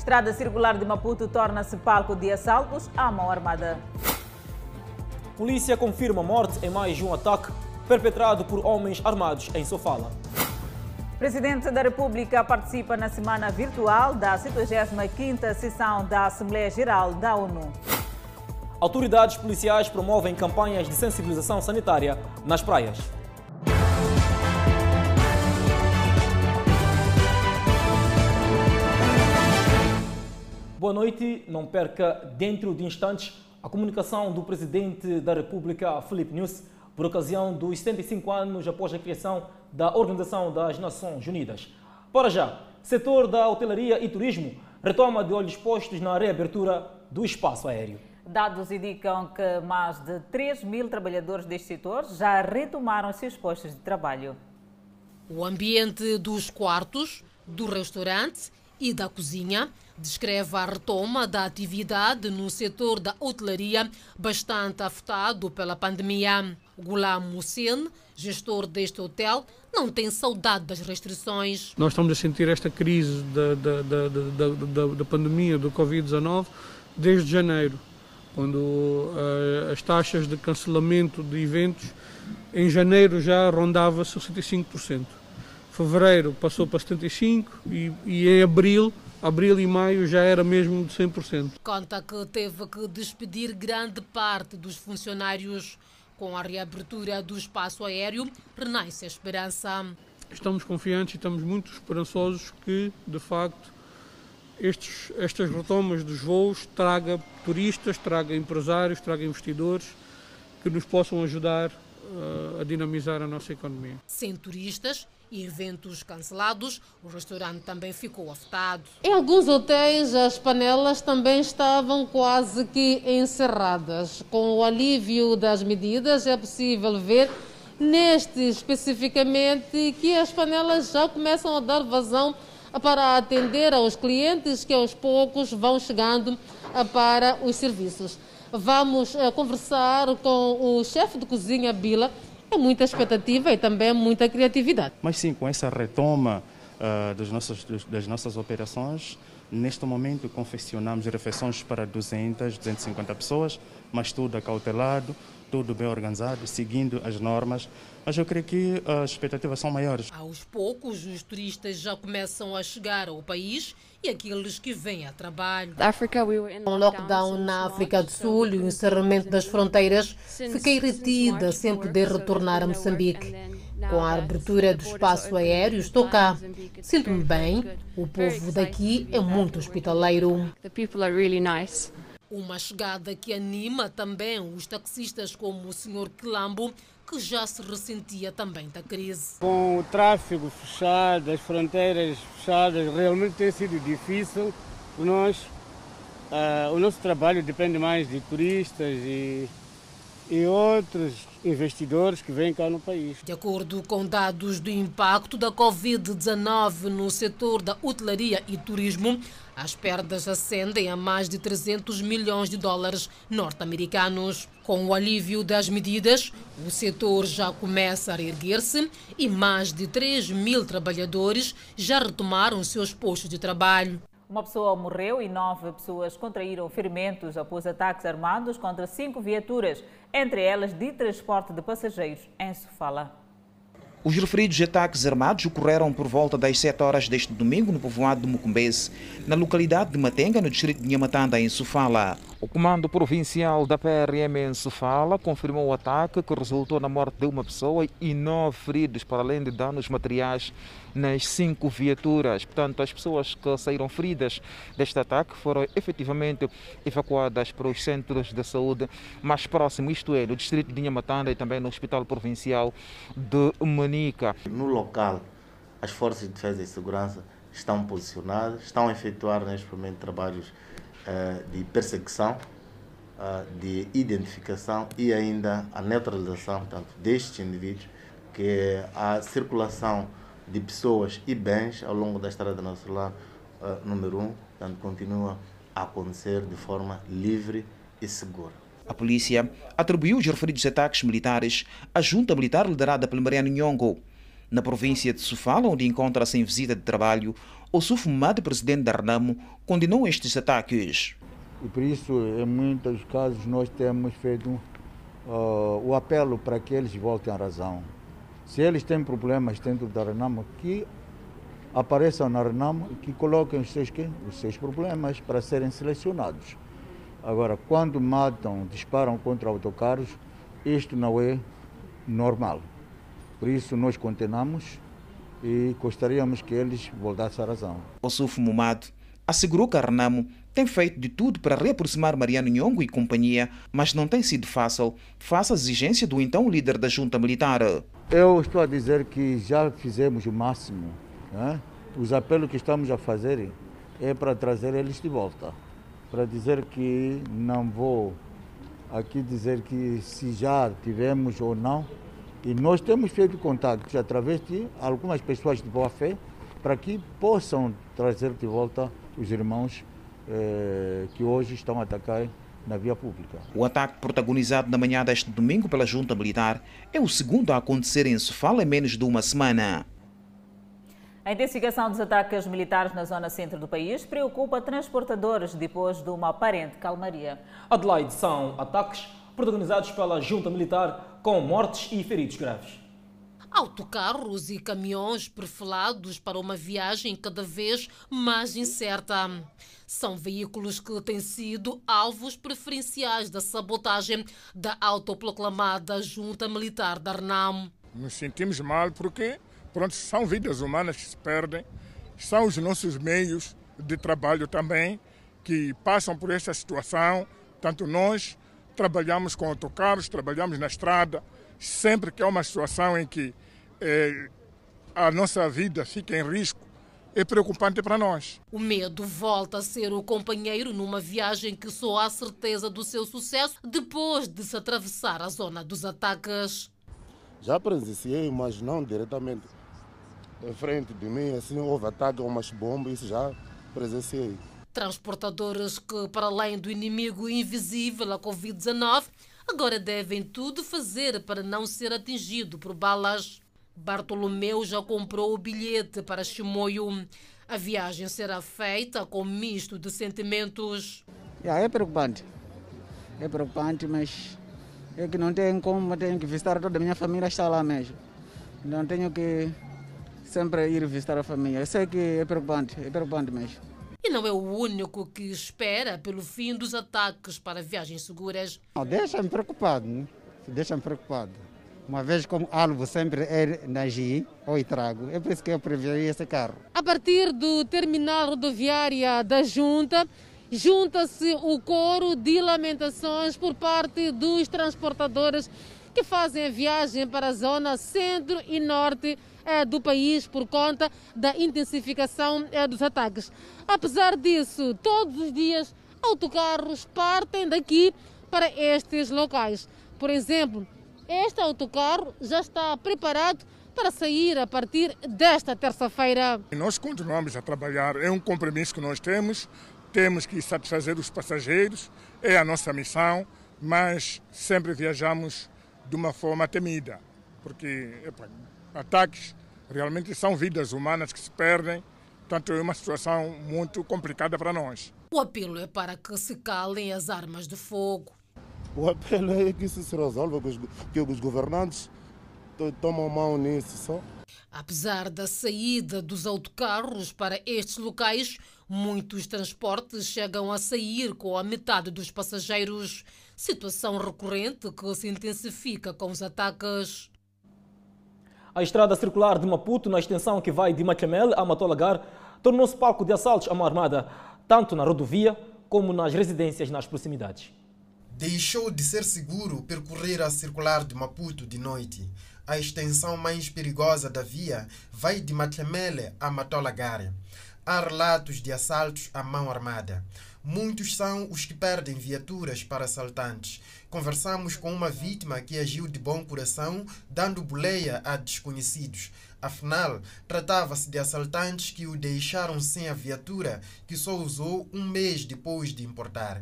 Estrada circular de Maputo torna-se palco de assaltos à mão armada. Polícia confirma morte em mais um ataque perpetrado por homens armados em Sofala. Presidente da República participa na semana virtual da 75ª sessão da Assembleia Geral da ONU. Autoridades policiais promovem campanhas de sensibilização sanitária nas praias. Boa noite. Não perca, dentro de instantes, a comunicação do Presidente da República, Felipe Nunes, por ocasião dos 75 anos após a criação da Organização das Nações Unidas. Para já, setor da hotelaria e turismo retoma de olhos postos na reabertura do espaço aéreo. Dados indicam que mais de 3 mil trabalhadores deste setor já retomaram seus postos de trabalho. O ambiente dos quartos, do restaurante e da cozinha descreve a retoma da atividade no setor da hotelaria, bastante afetado pela pandemia. Gulam Hussein, gestor deste hotel, não tem saudade das restrições. Nós estamos a sentir esta crise da, da, da, da, da pandemia do Covid-19 desde janeiro, quando uh, as taxas de cancelamento de eventos em janeiro já rondava 65%. Fevereiro passou para 75% e, e em abril abril e maio já era mesmo de 100%. Conta que teve que despedir grande parte dos funcionários. Com a reabertura do espaço aéreo, renasce a esperança. Estamos confiantes e estamos muito esperançosos que, de facto, estes, estas retomas dos voos traga turistas, traga empresários, traga investidores que nos possam ajudar a dinamizar a nossa economia. Sem turistas, e eventos cancelados, o restaurante também ficou afetado. Em alguns hotéis, as panelas também estavam quase que encerradas. Com o alívio das medidas, é possível ver, neste especificamente, que as panelas já começam a dar vazão para atender aos clientes que aos poucos vão chegando para os serviços. Vamos eh, conversar com o chefe de cozinha Bila, é muita expectativa e também muita criatividade. Mas sim, com essa retoma uh, das, nossas, das nossas operações, neste momento confeccionamos refeições para 200, 250 pessoas, mas tudo acautelado, tudo bem organizado, seguindo as normas. Mas eu creio que as expectativas são maiores. Aos poucos, os turistas já começam a chegar ao país e aqueles que vêm a trabalho. Com o lockdown na África do Sul e o encerramento das fronteiras, fiquei retida sem poder retornar a Moçambique. Com a abertura do espaço aéreo, estou cá. Sinto-me bem. O povo daqui é muito hospitaleiro. Uma chegada que anima também os taxistas como o Sr. Quilambo, que já se ressentia também da crise. Com o tráfego fechado, as fronteiras fechadas, realmente tem sido difícil nós. Uh, o nosso trabalho depende mais de turistas e, e outros investidores que vêm cá no país. De acordo com dados do impacto da Covid-19 no setor da hotelaria e turismo, as perdas ascendem a mais de 300 milhões de dólares norte-americanos. Com o alívio das medidas, o setor já começa a erguer-se e mais de 3 mil trabalhadores já retomaram seus postos de trabalho. Uma pessoa morreu e nove pessoas contraíram ferimentos após ataques armados contra cinco viaturas, entre elas de transporte de passageiros, em Sofala. Os referidos ataques armados ocorreram por volta das 7 horas deste domingo no povoado de Mucumbese, na localidade de Matenga, no distrito de Nhamatanda, em Sofala. O Comando Provincial da PRM em Sofala confirmou o ataque que resultou na morte de uma pessoa e nove feridos, para além de danos materiais nas cinco viaturas. Portanto, as pessoas que saíram feridas deste ataque foram efetivamente evacuadas para os centros de saúde mais próximos, isto é, no distrito de Nhamatanda e também no Hospital Provincial de Manica. No local, as forças de defesa e segurança estão posicionadas, estão a efetuar neste momento trabalhos de perseguição, eh, de identificação e ainda a neutralização portanto, destes indivíduos, que é a circulação de pessoas e bens ao longo da Estrada Nacional uh, número 1, portanto, continua a acontecer de forma livre e segura. A polícia atribuiu os referidos ataques militares à junta militar liderada pelo Mariano Nhongo. Na província de Sofala, onde encontra-se em visita de trabalho, O Sufumado, presidente da Renamo, condenou estes ataques. E por isso, em muitos casos, nós temos feito uh, o apelo para que eles voltem à razão. Se eles têm problemas dentro da Renamo, que apareçam na Renamo e que coloquem os seus, os seus problemas para serem selecionados. Agora, quando matam, disparam contra autocarros, isto não é normal. Por isso, nós condenamos e gostaríamos que eles voltassem à razão. O Sufo Mumado assegurou que a Renamo tem feito de tudo para reaproximar Mariano Nhongo e companhia, mas não tem sido fácil, face à exigência do então líder da junta militar. Eu estou a dizer que já fizemos o máximo. Né? Os apelos que estamos a fazer é para trazer eles de volta. Para dizer que não vou aqui dizer que se já tivemos ou não. E nós temos feito contatos através de algumas pessoas de boa fé para que possam trazer de volta os irmãos eh, que hoje estão a atacar na via pública. O ataque protagonizado na manhã deste domingo pela junta militar é o segundo a acontecer em Sofala em menos de uma semana. A intensificação dos ataques militares na zona centro do país preocupa transportadores depois de uma aparente calmaria. Adelaide são ataques protagonizados pela junta militar com mortes e feridos graves. Autocarros e caminhões perfilados para uma viagem cada vez mais incerta. São veículos que têm sido alvos preferenciais da sabotagem da autoproclamada junta militar da RNAM. Nos sentimos mal porque pronto, são vidas humanas que se perdem, são os nossos meios de trabalho também que passam por essa situação. Tanto nós trabalhamos com autocarros, trabalhamos na estrada, sempre que há uma situação em que eh, a nossa vida fica em risco, é preocupante para nós. O medo volta a ser o companheiro numa viagem que só há certeza do seu sucesso depois de se atravessar a zona dos ataques. Já presenciei, mas não diretamente em frente de mim, assim houve ataque a umas bombas, isso já presenciei. Transportadores que, para além do inimigo invisível, a Covid-19, agora devem tudo fazer para não ser atingido por balas. Bartolomeu já comprou o bilhete para Chimoio. A viagem será feita com misto de sentimentos. É preocupante. É preocupante, mas é que não tenho como, tenho que visitar toda a minha família, está lá mesmo. Não tenho que sempre ir visitar a família. Eu sei que é preocupante, é preocupante mesmo. E não é o único que espera pelo fim dos ataques para viagens seguras. Deixa-me preocupado, né? deixa-me preocupado. Uma vez como alvo sempre é na GI ou Itrago, é por isso que eu preferi esse carro. A partir do terminal rodoviária da Junta, junta-se o coro de lamentações por parte dos transportadores que fazem a viagem para a zona centro e norte do país por conta da intensificação é, dos ataques. Apesar disso, todos os dias autocarros partem daqui para estes locais. Por exemplo, este autocarro já está preparado para sair a partir desta terça-feira. Nós continuamos a trabalhar, é um compromisso que nós temos, temos que satisfazer os passageiros, é a nossa missão, mas sempre viajamos de uma forma temida, porque epa, ataques realmente são vidas humanas que se perdem, portanto é uma situação muito complicada para nós. O apelo é para que se calem as armas de fogo. O apelo é que isso se resolva, que os governantes tomam mão nisso só. Apesar da saída dos autocarros para estes locais, muitos transportes chegam a sair com a metade dos passageiros. Situação recorrente que se intensifica com os ataques. A estrada circular de Maputo, na extensão que vai de Machamel a Matolagar, tornou-se palco de assaltos à mão armada, tanto na rodovia como nas residências nas proximidades. Deixou de ser seguro percorrer a circular de Maputo de noite. A extensão mais perigosa da via vai de Matlamele a Matolagar. Há relatos de assaltos à mão armada. Muitos são os que perdem viaturas para assaltantes. Conversamos com uma vítima que agiu de bom coração, dando boleia a desconhecidos. Afinal, tratava-se de assaltantes que o deixaram sem a viatura, que só usou um mês depois de importar.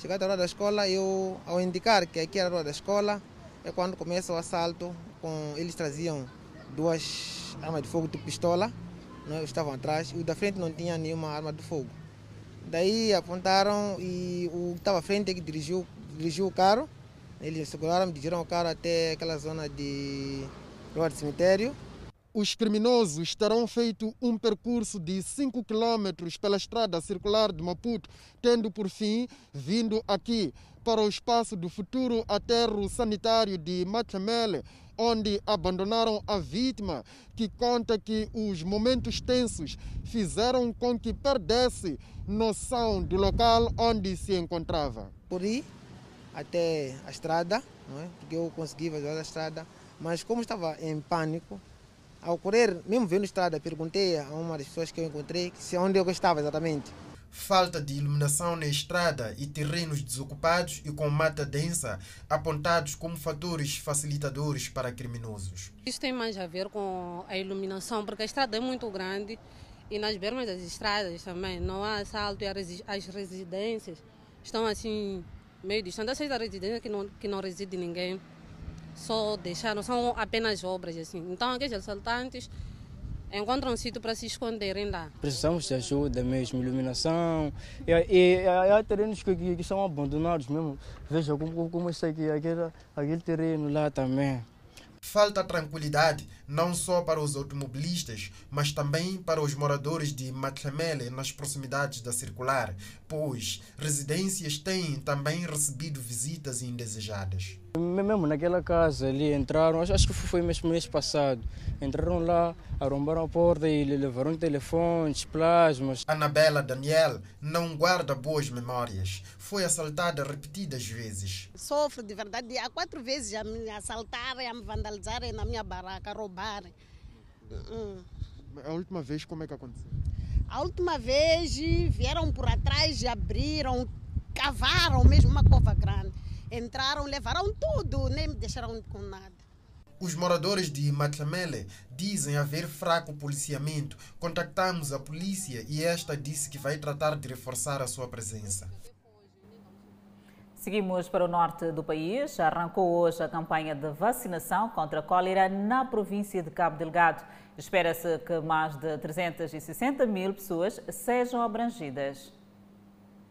Chegada a hora da escola, eu, ao indicar que aqui era a hora da escola, é quando começa o assalto. Com, eles traziam duas armas de fogo de pistola não, estavam atrás, e o da frente não tinha nenhuma arma de fogo. Daí apontaram e o que estava à frente é que dirigiu, dirigiu o carro, eles seguraram, dirigiram o carro até aquela zona de do cemitério. Os criminosos terão feito um percurso de 5 quilômetros pela estrada circular de Maputo, tendo por fim vindo aqui para o espaço do futuro aterro sanitário de Machamele, onde abandonaram a vítima, que conta que os momentos tensos fizeram com que perdesse noção do local onde se encontrava. Por aí até a estrada, não é? porque eu consegui fazer a estrada, mas como estava em pânico, ao correr, mesmo vendo a estrada, perguntei a uma das pessoas que eu encontrei se onde eu estava exatamente falta de iluminação na estrada e terrenos desocupados e com mata densa apontados como fatores facilitadores para criminosos. Isso tem mais a ver com a iluminação, porque a estrada é muito grande e nas bermas das estradas também não há assalto e as residências estão assim meio distantes. Essas residências que não, que não reside ninguém, só deixaram, são apenas obras assim. Então aqueles assaltantes encontram um sítio para se esconderem lá. Precisamos de ajuda mesmo, iluminação. E, e, e há terrenos que, que, que, são abandonados mesmo. Veja como, como está aqui, aquele, aquele terreno lá também. Falta tranquilidade não só para os automobilistas, mas também para os moradores de Matlamele nas proximidades da circular, pois residências têm também recebido visitas indesejadas. Mesmo naquela casa ali entraram, acho que foi mesmo mês passado, entraram lá, arrombaram a porta e levaram telefones, plasmas. Anabela Daniel não guarda boas memórias. Foi assaltada repetidas vezes. Sofro de verdade. Há quatro vezes a me assaltarem, a me vandalizarem na minha barraca, a roubarem. Hum. A última vez como é que aconteceu? A última vez vieram por atrás, abriram, cavaram mesmo uma cova grande entraram, levaram tudo, nem me deixaram com nada. Os moradores de Matlamele dizem haver fraco policiamento. Contactamos a polícia e esta disse que vai tratar de reforçar a sua presença. Seguimos para o norte do país. Arrancou hoje a campanha de vacinação contra a cólera na província de Cabo Delgado. Espera-se que mais de 360 mil pessoas sejam abrangidas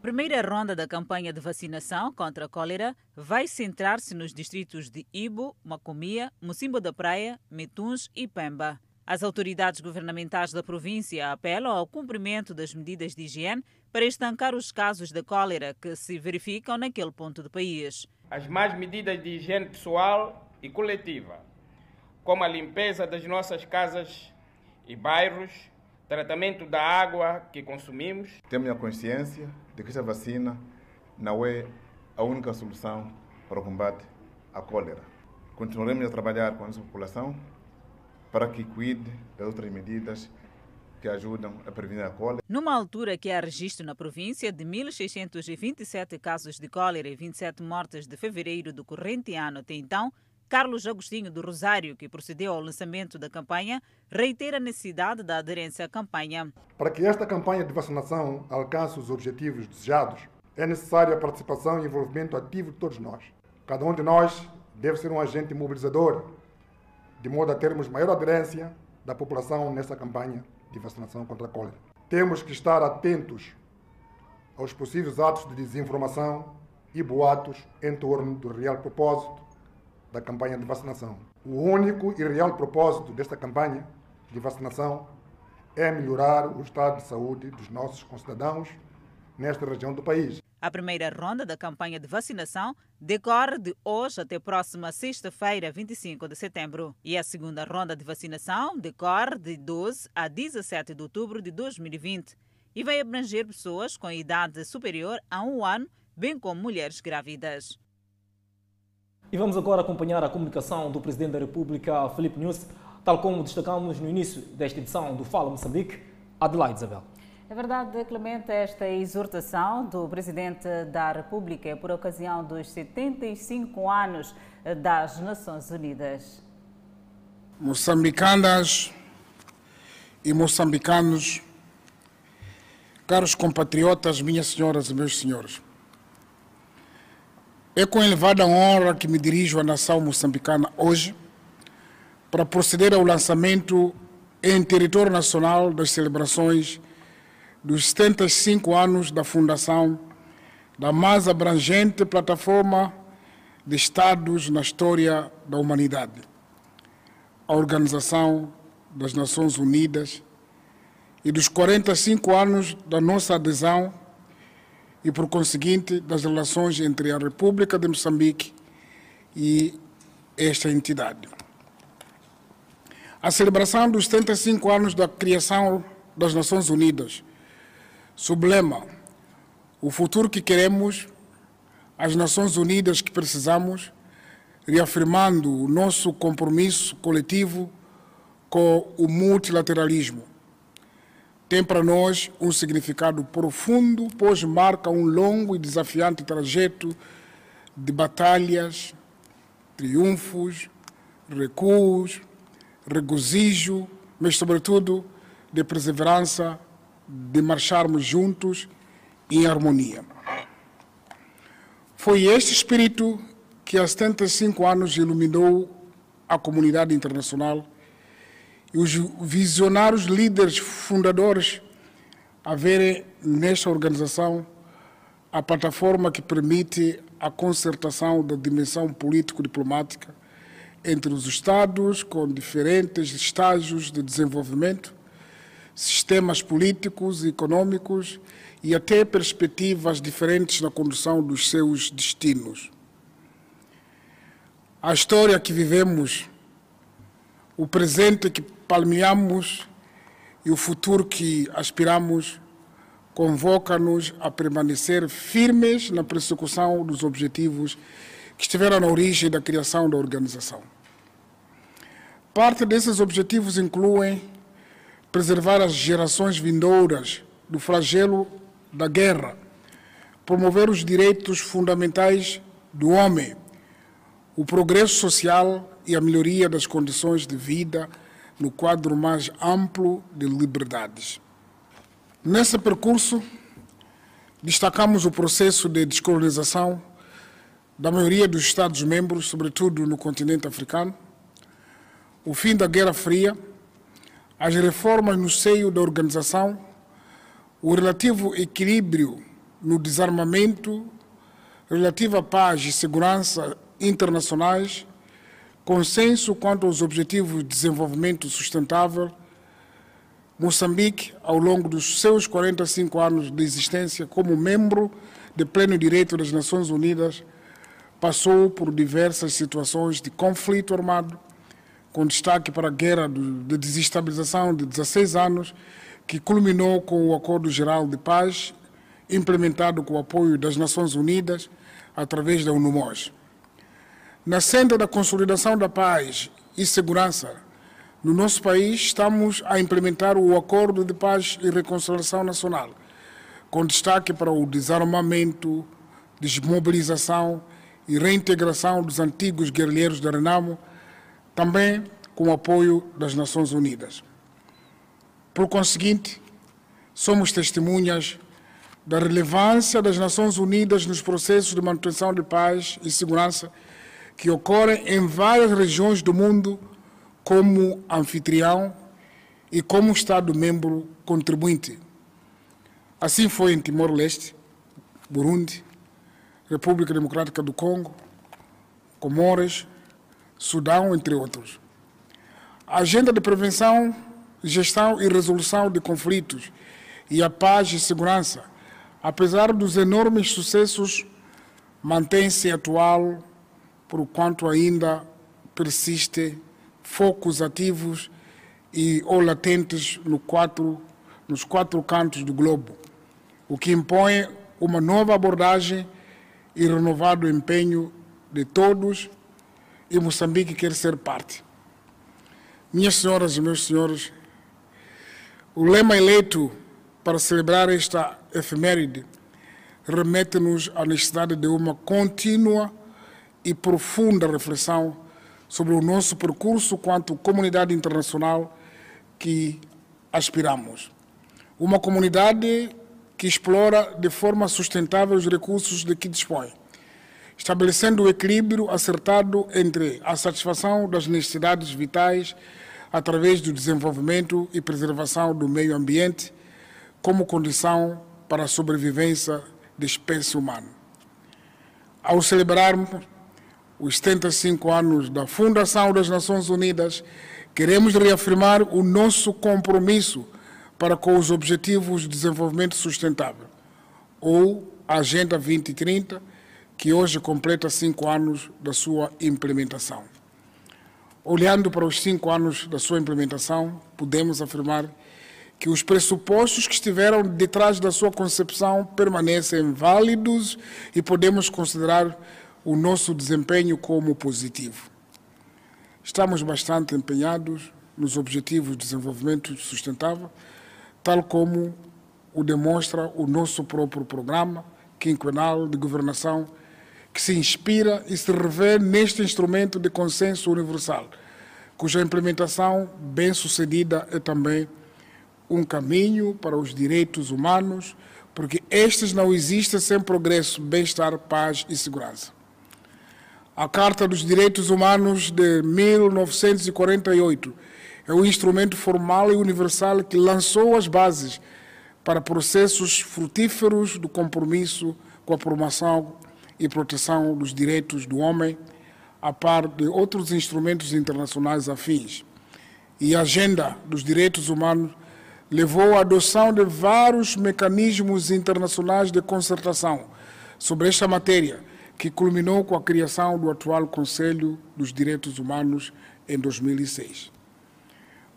primeira ronda da campanha de vacinação contra a cólera vai centrar-se nos distritos de Ibo, Macomia, Mocimbo da Praia, Metuns e Pemba. As autoridades governamentais da província apelam ao cumprimento das medidas de higiene para estancar os casos de cólera que se verificam naquele ponto do país. As mais medidas de higiene pessoal e coletiva, como a limpeza das nossas casas e bairros, tratamento da água que consumimos. Temos a consciência de que esta vacina não é a única solução para o combate à cólera. Continuaremos a trabalhar com a nossa população para que cuide das outras medidas que ajudam a prevenir a cólera. Numa altura que há registro na província de 1.627 casos de cólera e 27 mortes de fevereiro do corrente ano até então, Carlos Agostinho do Rosário, que procedeu ao lançamento da campanha, reitera a necessidade da aderência à campanha. Para que esta campanha de vacinação alcance os objetivos desejados, é necessária a participação e envolvimento ativo de todos nós. Cada um de nós deve ser um agente mobilizador, de modo a termos maior aderência da população nesta campanha de vacinação contra a cólera. Temos que estar atentos aos possíveis atos de desinformação e boatos em torno do real propósito da campanha de vacinação. O único e real propósito desta campanha de vacinação é melhorar o estado de saúde dos nossos concidadãos nesta região do país. A primeira ronda da campanha de vacinação decorre de hoje até próxima sexta-feira, 25 de setembro. E a segunda ronda de vacinação decorre de 12 a 17 de outubro de 2020 e vai abranger pessoas com idade superior a um ano, bem como mulheres grávidas. E vamos agora acompanhar a comunicação do Presidente da República, Felipe Nunes, tal como destacamos no início desta edição do Fala Moçambique, Adelaide Isabel. É verdade, Clemente, esta exortação do Presidente da República por ocasião dos 75 anos das Nações Unidas. Moçambicanas e moçambicanos, caros compatriotas, minhas senhoras e meus senhores, é com elevada honra que me dirijo à nação moçambicana hoje para proceder ao lançamento em território nacional das celebrações dos 75 anos da fundação da mais abrangente plataforma de Estados na história da humanidade, a Organização das Nações Unidas, e dos 45 anos da nossa adesão e, por conseguinte, das relações entre a República de Moçambique e esta entidade. A celebração dos 75 anos da criação das Nações Unidas, sob lema O futuro que queremos, as Nações Unidas que precisamos, reafirmando o nosso compromisso coletivo com o multilateralismo. Tem para nós um significado profundo, pois marca um longo e desafiante trajeto de batalhas, triunfos, recuos, regozijo, mas, sobretudo, de perseverança, de marcharmos juntos em harmonia. Foi este espírito que há 75 anos iluminou a comunidade internacional e os visionários líderes fundadores a verem nesta organização a plataforma que permite a concertação da dimensão político-diplomática entre os Estados com diferentes estágios de desenvolvimento, sistemas políticos e econômicos e até perspectivas diferentes na condução dos seus destinos. A história que vivemos, o presente que palmeamos e o futuro que aspiramos convoca-nos a permanecer firmes na persecução dos objetivos que estiveram na origem da criação da organização. Parte desses objetivos incluem preservar as gerações vindouras do flagelo da guerra, promover os direitos fundamentais do homem, o progresso social e a melhoria das condições de vida no quadro mais amplo de liberdades. Nesse percurso, destacamos o processo de descolonização da maioria dos Estados-membros, sobretudo no continente africano, o fim da Guerra Fria, as reformas no seio da organização, o relativo equilíbrio no desarmamento, relativa paz e segurança internacionais, consenso quanto aos objetivos de desenvolvimento sustentável, Moçambique, ao longo dos seus 45 anos de existência como membro de pleno direito das Nações Unidas, passou por diversas situações de conflito armado, com destaque para a guerra de desestabilização de 16 anos, que culminou com o Acordo Geral de Paz, implementado com o apoio das Nações Unidas através da UNUMOS. Na senda da consolidação da paz e segurança, no nosso país estamos a implementar o Acordo de Paz e Reconciliação Nacional, com destaque para o desarmamento, desmobilização e reintegração dos antigos guerrilheiros da Renamo, também com o apoio das Nações Unidas. Por conseguinte, somos testemunhas da relevância das Nações Unidas nos processos de manutenção de paz e segurança que ocorrem em várias regiões do mundo como anfitrião e como Estado-membro contribuinte. Assim foi em Timor-Leste, Burundi, República Democrática do Congo, Comores, Sudão, entre outros. A agenda de prevenção, gestão e resolução de conflitos e a paz e segurança, apesar dos enormes sucessos, mantém-se atual, por quanto ainda persiste focos ativos e ou latentes no quatro, nos quatro cantos do globo, o que impõe uma nova abordagem e renovado empenho de todos e Moçambique quer ser parte. Minhas senhoras e meus senhores, o lema eleito para celebrar esta efeméride remete-nos à necessidade de uma contínua e profunda reflexão sobre o nosso percurso quanto comunidade internacional que aspiramos. Uma comunidade que explora de forma sustentável os recursos de que dispõe estabelecendo o equilíbrio acertado entre a satisfação das necessidades vitais, através do desenvolvimento e preservação do meio ambiente como condição para a sobrevivência da espécie humana. Ao celebrarmos os 75 anos da Fundação das Nações Unidas, queremos reafirmar o nosso compromisso para com os Objetivos de Desenvolvimento Sustentável, ou Agenda 2030, que hoje completa cinco anos da sua implementação. Olhando para os cinco anos da sua implementação, podemos afirmar que os pressupostos que estiveram detrás da sua concepção permanecem válidos e podemos considerar o nosso desempenho como positivo. Estamos bastante empenhados nos Objetivos de Desenvolvimento Sustentável, tal como o demonstra o nosso próprio programa quinquenal de governação, que se inspira e se revê neste instrumento de consenso universal, cuja implementação bem-sucedida é também um caminho para os direitos humanos, porque estes não existem sem progresso, bem-estar, paz e segurança. A Carta dos Direitos Humanos de 1948 é o instrumento formal e universal que lançou as bases para processos frutíferos do compromisso com a promoção e proteção dos direitos do homem, a par de outros instrumentos internacionais afins. E a Agenda dos Direitos Humanos levou à adoção de vários mecanismos internacionais de concertação sobre esta matéria, que culminou com a criação do atual Conselho dos Direitos Humanos em 2006.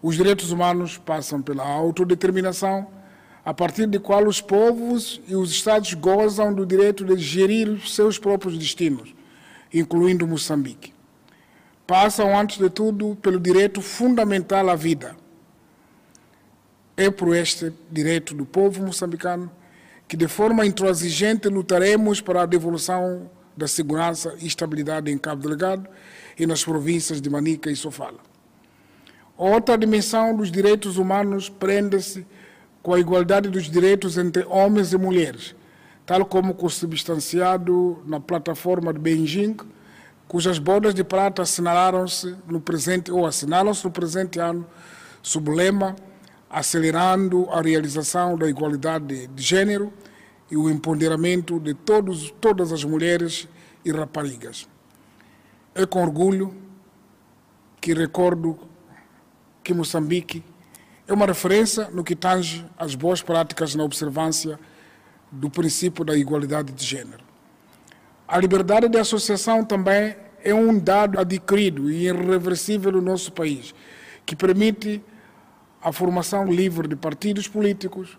Os direitos humanos passam pela autodeterminação, a partir de qual os povos e os Estados gozam do direito de gerir seus próprios destinos, incluindo Moçambique. Passam, antes de tudo, pelo direito fundamental à vida. É por este direito do povo moçambicano que, de forma intransigente, lutaremos para a devolução da segurança e estabilidade em Cabo Delgado e nas províncias de Manica e Sofala. Outra dimensão dos direitos humanos prende-se com a igualdade dos direitos entre homens e mulheres, tal como consubstanciado na plataforma de Beijing, cujas bodas de prata assinalaram-se no presente ou assinalam-se no presente ano sob o lema acelerando a realização da igualdade de gênero e o empoderamento de todos, todas as mulheres e raparigas. É com orgulho que recordo que Moçambique é uma referência no que tange às boas práticas na observância do princípio da igualdade de gênero. A liberdade de associação também é um dado adquirido e irreversível no nosso país, que permite a formação livre de partidos políticos,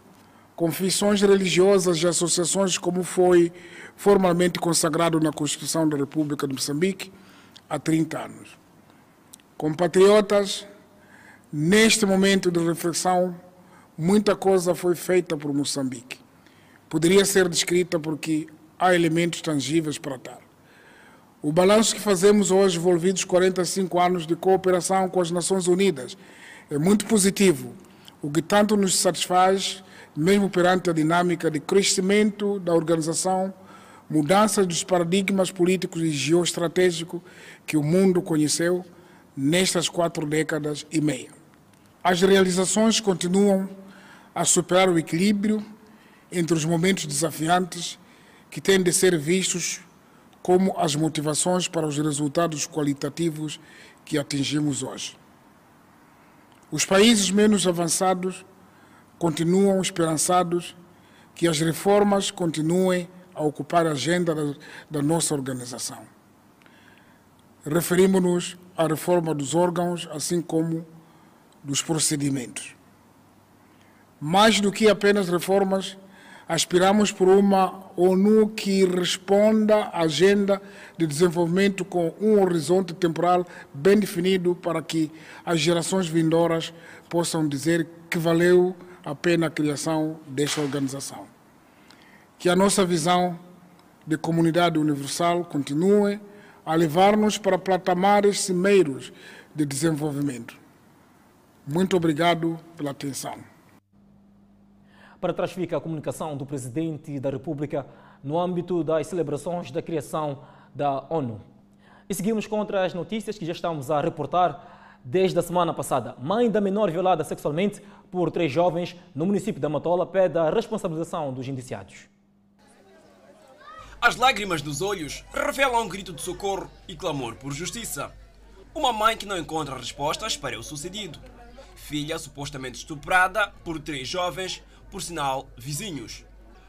confissões religiosas e associações, como foi formalmente consagrado na Constituição da República de Moçambique há 30 anos. Compatriotas, neste momento de reflexão, muita coisa foi feita por Moçambique. Poderia ser descrita porque há elementos tangíveis para tal. O balanço que fazemos hoje, envolvidos 45 anos de cooperação com as Nações Unidas, é muito positivo, o que tanto nos satisfaz mesmo perante a dinâmica de crescimento da organização, mudanças dos paradigmas políticos e geoestratégicos que o mundo conheceu nestas quatro décadas e meia. As realizações continuam a superar o equilíbrio entre os momentos desafiantes que têm de ser vistos como as motivações para os resultados qualitativos que atingimos hoje. Os países menos avançados continuam esperançados que as reformas continuem a ocupar a agenda da, da nossa organização. Referimos-nos à reforma dos órgãos, assim como dos procedimentos. Mais do que apenas reformas, aspiramos por uma ONU que responda à agenda de desenvolvimento com um horizonte temporal bem definido para que as gerações vindouras possam dizer que valeu a pena a criação desta organização. Que a nossa visão de comunidade universal continue a levar-nos para patamares cimeiros de desenvolvimento. Muito obrigado pela atenção. Para trás fica a comunicação do Presidente da República no âmbito das celebrações da criação da ONU. E seguimos contra as notícias que já estamos a reportar Desde a semana passada, mãe da menor violada sexualmente por três jovens no município da Matola pede a responsabilização dos indiciados. As lágrimas nos olhos revelam um grito de socorro e clamor por justiça. Uma mãe que não encontra respostas para o sucedido. Filha supostamente estuprada por três jovens, por sinal vizinhos.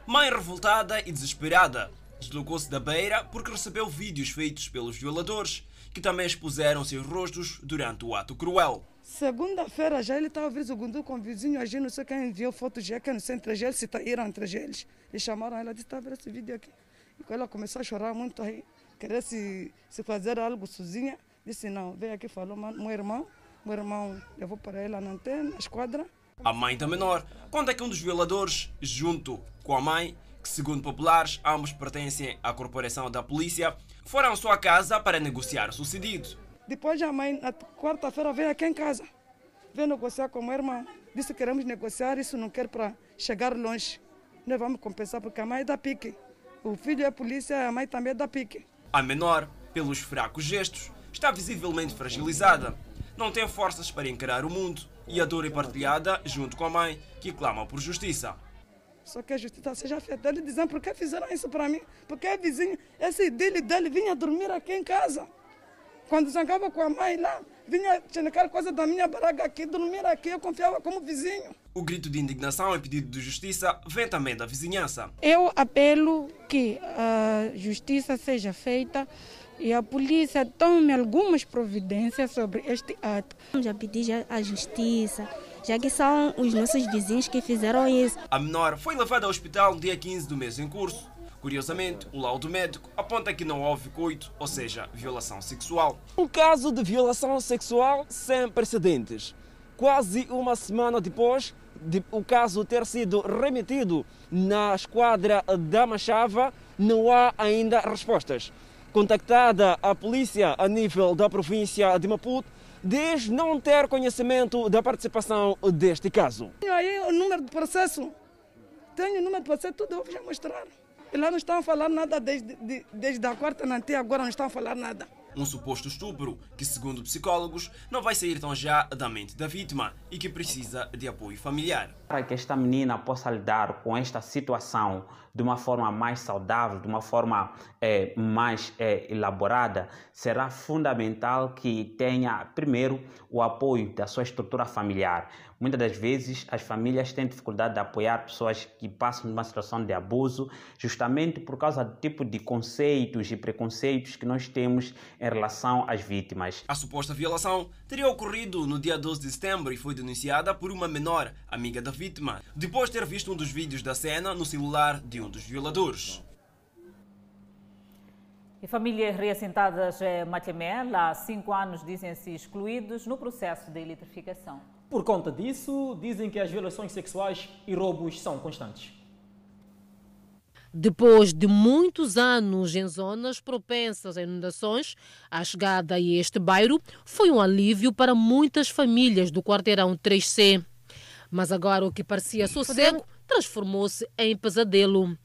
Mãe revoltada e desesperada, deslocou-se da beira porque recebeu vídeos feitos pelos violadores, que também expuseram seus rostos durante o ato cruel. Segunda-feira já ele estava a ver o com o vizinho, a gente não sei quem enviou fotos já que não sei entre eles, se saíram entre eles. E chamaram ela, disse, está ver esse vídeo aqui. E ela começou a chorar muito aí, querer se, se fazer algo sozinha. Disse, não, veio aqui, falou, meu irmão, meu irmão levou para ela na antena, na esquadra. A mãe da menor conta que um dos violadores, junto com a mãe, que segundo populares, ambos pertencem à corporação da polícia, foram à sua casa para negociar o sucedido. Depois a mãe, na quarta-feira, veio aqui em casa, veio negociar com meu irmão. Disse que queremos negociar, isso não quer para chegar longe. Nós vamos compensar porque a mãe é da pique. O filho é polícia, a mãe também é da pique. A menor, pelos fracos gestos, está visivelmente fragilizada. Não tem forças para encarar o mundo e a dor é partilhada junto com a mãe, que clama por justiça. Só que a justiça seja feita. Ele dizendo por que fizeram isso para mim? Porque é vizinho, esse dele dele vinha dormir aqui em casa. Quando zangava com a mãe lá, vinha checar coisa da minha baraga aqui, dormir aqui, eu confiava como vizinho. O grito de indignação e pedido de justiça vem também da vizinhança. Eu apelo que a justiça seja feita e a polícia tome algumas providências sobre este ato. Já pedi a justiça, já que são os nossos vizinhos que fizeram isso. A menor foi levada ao hospital no dia 15 do mês em curso. Curiosamente, o laudo médico aponta que não houve coito, ou seja, violação sexual. Um caso de violação sexual sem precedentes. Quase uma semana depois de o caso ter sido remetido na esquadra da Machava, não há ainda respostas. Contactada a polícia a nível da província de Maputo, diz não ter conhecimento da participação deste caso. Tenho aí o número do processo. Tenho o número do processo, tudo eu vou já mostrar. E lá não estão a falar nada desde, de, desde a quarta na até agora, não estão a falar nada. Um suposto estupro que, segundo psicólogos, não vai sair tão já da mente da vítima e que precisa de apoio familiar. Para que esta menina possa lidar com esta situação de uma forma mais saudável, de uma forma é, mais é, elaborada, será fundamental que tenha, primeiro, o apoio da sua estrutura familiar. Muitas das vezes as famílias têm dificuldade de apoiar pessoas que passam por uma situação de abuso, justamente por causa do tipo de conceitos e preconceitos que nós temos em relação às vítimas. A suposta violação teria ocorrido no dia 12 de setembro e foi denunciada por uma menor, amiga da vítima, depois de ter visto um dos vídeos da cena no celular de um dos violadores. E famílias reassentadas em Matemé, há cinco anos, dizem-se excluídos no processo de eletrificação. Por conta disso, dizem que as violações sexuais e roubos são constantes. Depois de muitos anos em zonas propensas a inundações, a chegada a este bairro foi um alívio para muitas famílias do quarteirão 3C. Mas agora o que parecia sossego transformou-se em pesadelo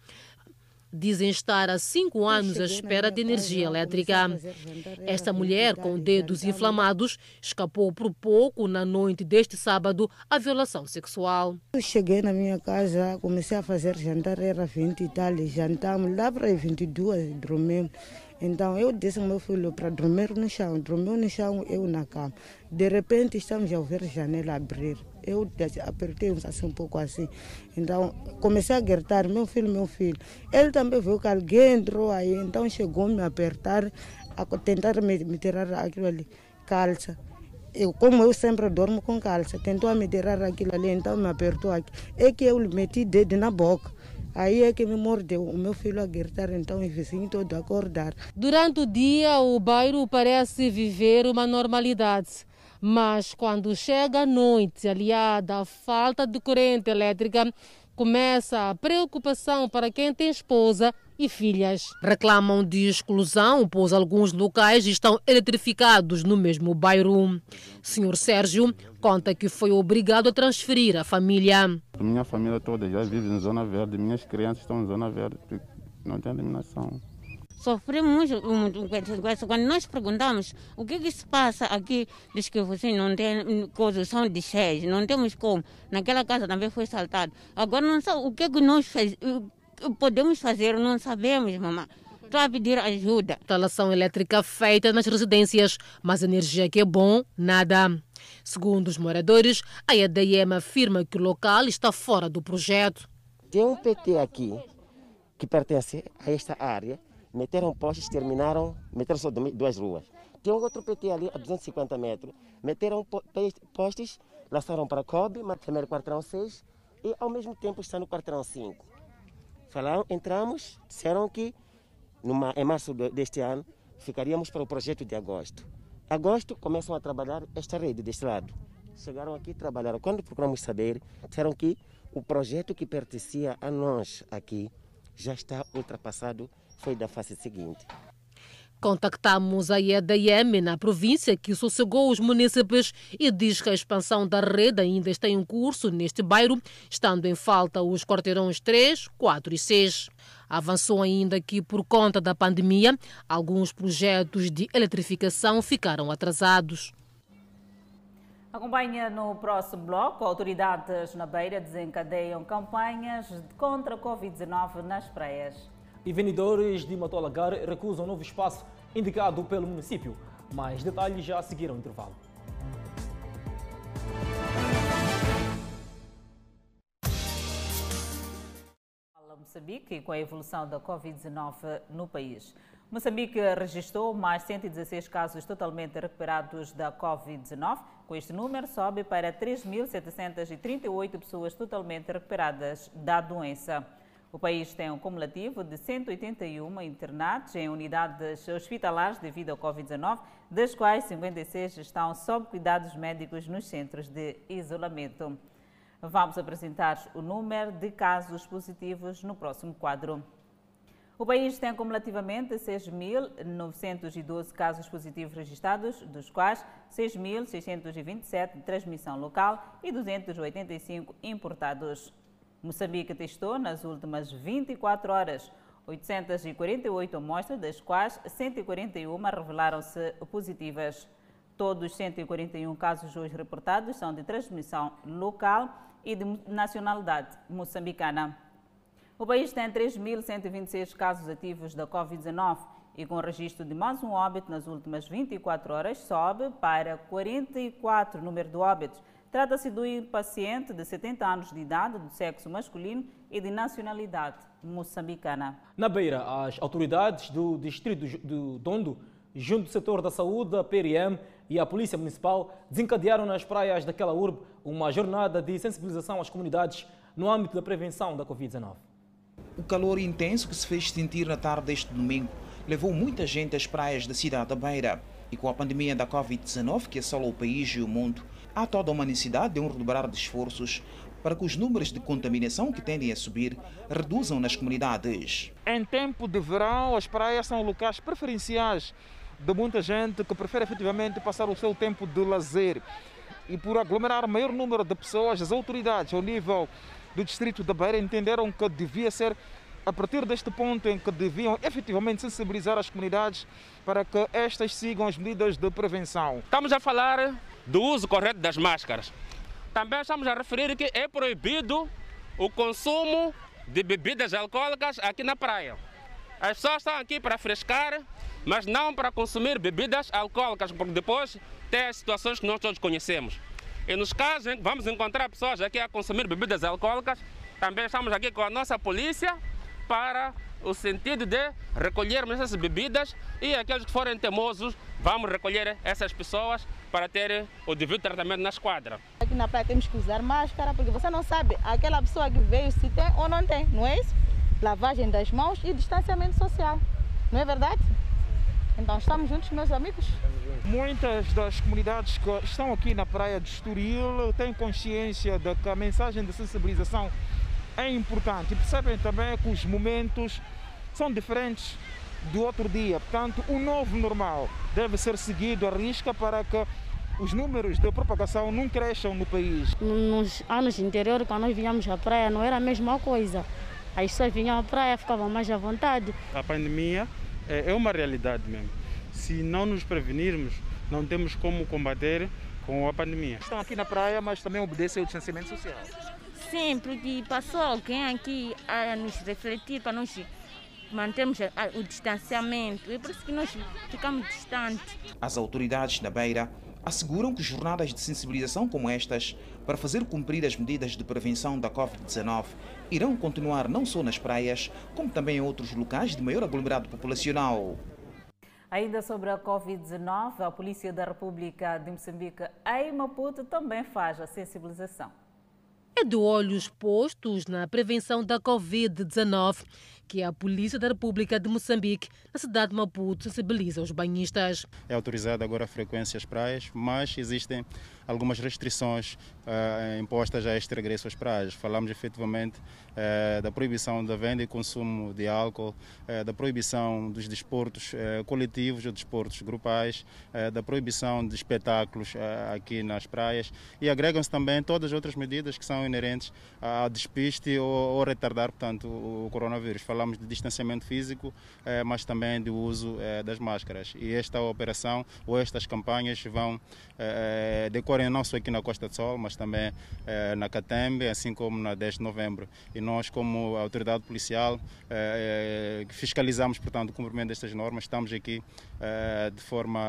dizem estar há cinco anos à espera de energia elétrica. Esta mulher, com dedos inflamados, escapou por pouco na noite deste sábado à violação sexual. Eu cheguei na minha casa, comecei a fazer jantar, era 20 e tal, jantamos, lá para 22, dormimos. Então eu disse ao meu filho para dormir no chão, dormiu no chão, eu na cama. De repente estamos a ver a janela abrir. Eu apertei assim um pouco assim. Então comecei a gritar, meu filho, meu filho. Ele também viu que alguém entrou aí, então chegou a me apertar, a tentar me, me tirar aquilo ali, calça. Eu, como eu sempre dormo com calça, tentou me tirar aquilo ali, então me apertou aqui. É que eu meti dedo na boca. Aí é que me mordeu. O meu filho a gritar, então o vizinho todo a acordar. Durante o dia, o bairro parece viver uma normalidade. Mas quando chega a noite, aliada à falta de corrente elétrica, começa a preocupação para quem tem esposa e filhas. Reclamam de exclusão, pois alguns locais estão eletrificados no mesmo bairro. Senhor Sérgio conta que foi obrigado a transferir a família. Minha família toda já vive em zona verde, minhas crianças estão em zona verde, não tem iluminação. Sofremos muito com isso. Quando nós perguntamos o que, que se passa aqui, diz que vocês não têm condução de seis, não temos como. Naquela casa também foi saltado. Agora não sabe o que, que nós faz, podemos fazer, não sabemos, mamãe. Estou a pedir ajuda. Instalação elétrica feita nas residências, mas energia que é bom, nada. Segundo os moradores, a EDM afirma que o local está fora do projeto. Tem um PT aqui que pertence a esta área, meteram postes, terminaram, meteram só duas ruas. Tem um outro PT ali a 250 metros, meteram postes, lançaram para Kobe, primeiro quarteirão 6 e ao mesmo tempo está no quarteirão 5. Falaram, entramos, disseram que numa, em março deste ano ficaríamos para o projeto de agosto. Agosto começam a trabalhar esta rede deste lado. Chegaram aqui trabalharam. Quando procuramos saber, disseram que o projeto que pertencia a nós aqui já está ultrapassado, foi da fase seguinte. Contactamos a EDM na província que sossegou os munícipes e diz que a expansão da rede ainda está em curso neste bairro, estando em falta os quarteirões 3, 4 e 6. Avançou ainda que, por conta da pandemia, alguns projetos de eletrificação ficaram atrasados. Acompanha no próximo bloco. Autoridades na Beira desencadeiam campanhas contra a Covid-19 nas praias. E vendedores de Matolagar recusam novo espaço indicado pelo município. Mais detalhes já a seguir ao intervalo. Moçambique com a evolução da Covid-19 no país. Moçambique registrou mais 116 casos totalmente recuperados da Covid-19. Com este número, sobe para 3.738 pessoas totalmente recuperadas da doença. O país tem um cumulativo de 181 internados em unidades hospitalares devido ao Covid-19, das quais 56 estão sob cuidados médicos nos centros de isolamento. Vamos apresentar o número de casos positivos no próximo quadro. O país tem acumulativamente 6.912 casos positivos registrados, dos quais 6.627 de transmissão local e 285 importados. Moçambique testou nas últimas 24 horas 848 amostras, das quais 141 revelaram-se positivas. Todos os 141 casos hoje reportados são de transmissão local e de nacionalidade moçambicana. O país tem 3.126 casos ativos da Covid-19 e com registro de mais um óbito nas últimas 24 horas sobe para 44 número de óbitos. Trata-se de um paciente de 70 anos de idade, do sexo masculino e de nacionalidade moçambicana. Na Beira, as autoridades do distrito do Dondo, junto do setor da saúde, a PRM e a Polícia Municipal, desencadearam nas praias daquela urbe uma jornada de sensibilização às comunidades no âmbito da prevenção da Covid-19. O calor intenso que se fez sentir na tarde deste domingo levou muita gente às praias da cidade da Beira. E com a pandemia da Covid-19 que assola o país e o mundo, há toda uma necessidade de um redobrar de esforços para que os números de contaminação que tendem a subir reduzam nas comunidades. Em tempo de verão, as praias são locais preferenciais de muita gente que prefere efetivamente passar o seu tempo de lazer. E por aglomerar maior número de pessoas, as autoridades ao nível do distrito da Beira entenderam que devia ser a partir deste ponto em que deviam efetivamente sensibilizar as comunidades para que estas sigam as medidas de prevenção. Estamos a falar do uso correto das máscaras. Também estamos a referir que é proibido o consumo de bebidas alcoólicas aqui na praia. As pessoas estão aqui para frescar, mas não para consumir bebidas alcoólicas, porque depois tem as situações que nós todos conhecemos. E nos casos em que vamos encontrar pessoas aqui a consumir bebidas alcoólicas, também estamos aqui com a nossa polícia para o sentido de recolhermos essas bebidas e aqueles que forem temosos, vamos recolher essas pessoas para ter o devido tratamento na esquadra. Aqui na praia temos que usar máscara, porque você não sabe aquela pessoa que veio se tem ou não tem, não é isso? Lavagem das mãos e distanciamento social, não é verdade? Então estamos juntos, meus amigos? Muitas das comunidades que estão aqui na praia de Estoril têm consciência de que a mensagem de sensibilização é importante e percebem também que os momentos são diferentes do outro dia. Portanto, o novo normal deve ser seguido à risca para que os números de propagação não cresçam no país. Nos anos anteriores, quando nós vinhamos à praia, não era a mesma coisa. As pessoas vinham à praia, ficavam mais à vontade. A pandemia é, é uma realidade mesmo. Se não nos prevenirmos, não temos como combater com a pandemia. Estão aqui na praia, mas também obedecem ao distanciamento social. Sim, porque passou alguém aqui a nos refletir para nós mantermos o distanciamento. É por isso que nós ficamos distantes. As autoridades na Beira asseguram que jornadas de sensibilização como estas, para fazer cumprir as medidas de prevenção da Covid-19, irão continuar não só nas praias, como também em outros locais de maior aglomerado populacional. Ainda sobre a Covid-19, a Polícia da República de Moçambique em Maputo também faz a sensibilização. É de olhos postos na prevenção da Covid-19 que a Polícia da República de Moçambique, na cidade de Maputo, sensibiliza os banhistas. É autorizada agora a frequência às praias, mas existem algumas restrições uh, impostas a este regresso às praias. Falamos efetivamente uh, da proibição da venda e consumo de álcool, uh, da proibição dos desportos coletivos ou desportos grupais, da proibição de espetáculos aqui nas praias e agregam-se também todas as outras medidas que são inerentes a despiste ou, ou retardar, portanto, o coronavírus falamos de distanciamento físico, mas também do uso das máscaras. E esta operação ou estas campanhas vão eh, decorrer não só aqui na Costa do Sol, mas também na Catembe, assim como na 10 de novembro. E nós, como autoridade policial, fiscalizamos, portanto, o cumprimento destas normas. Estamos aqui de forma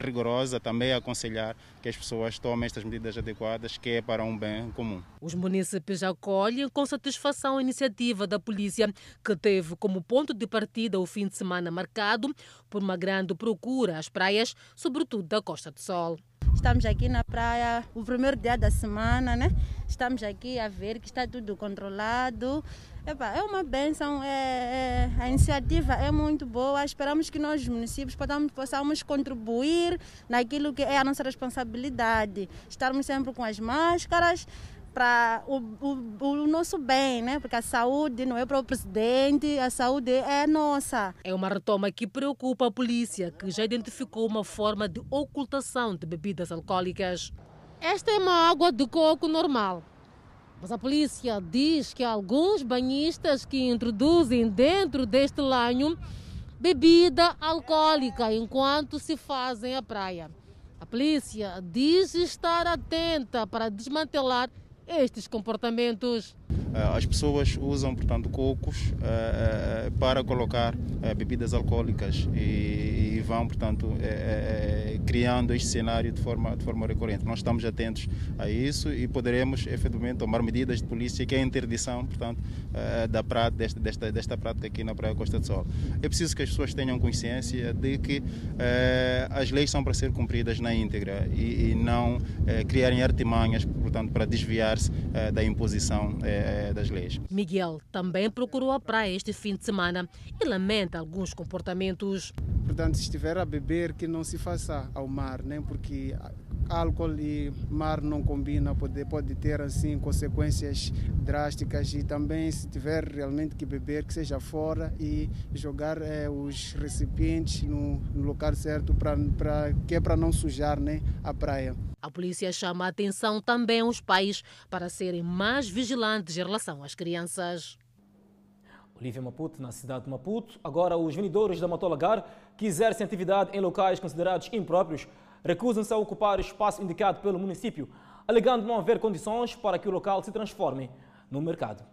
rigorosa também a aconselhar que as pessoas tomem estas medidas adequadas, que é para um bem comum. Os municípios acolhem com satisfação a iniciativa da polícia, que teve como ponto de partida o fim de semana marcado por uma grande procura às praias, sobretudo da Costa do Sol. Estamos aqui na praia, o primeiro dia da semana, né? Estamos aqui a ver que está tudo controlado. Epa, é uma benção, é, é, a iniciativa é muito boa. Esperamos que nós, municípios, possamos, possamos contribuir naquilo que é a nossa responsabilidade. Estarmos sempre com as máscaras, para o, o, o, nosso bem, né? Porque a saúde não é para o presidente, a saúde é nossa. É uma retoma que preocupa a polícia, que já identificou uma forma de ocultação de bebidas alcoólicas. Esta é uma água de coco normal. Mas a polícia diz que alguns banhistas que introduzem dentro deste lanho bebida alcoólica enquanto se fazem a praia. A polícia diz estar atenta para desmantelar estes comportamentos. Eh, as pessoas usam, portanto, cocos uh, uh, para colocar bebidas alcoólicas e, e vão, portanto, criando este cenário de forma, de forma recorrente. Nós estamos atentos a isso e poderemos, efetivamente, tomar medidas de polícia que é a interdição, portanto, da prática, desta, desta, desta prática aqui na Praia Costa do Sol. É preciso que as pessoas tenham consciência de que as leis são para ser cumpridas na íntegra e, e não criarem artimanhas, portanto, para desviar-se da imposição das leis. Miguel também procurou a praia este fim de semana e lamenta alguns comportamentos. Portanto, se estiver a beber, que não se faça ao mar, nem porque álcool e mar não combina, pode, pode ter assim consequências drásticas e também se tiver realmente que beber, que seja fora e jogar eh, os recipientes no, no local certo para que é para não sujar né, a praia. A polícia chama a atenção também aos pais para serem mais vigilantes em relação às crianças. Olivia Maputo, na cidade de Maputo. Agora, os vendedores da Matolagar que exercem atividade em locais considerados impróprios recusam-se a ocupar o espaço indicado pelo município, alegando não haver condições para que o local se transforme no mercado.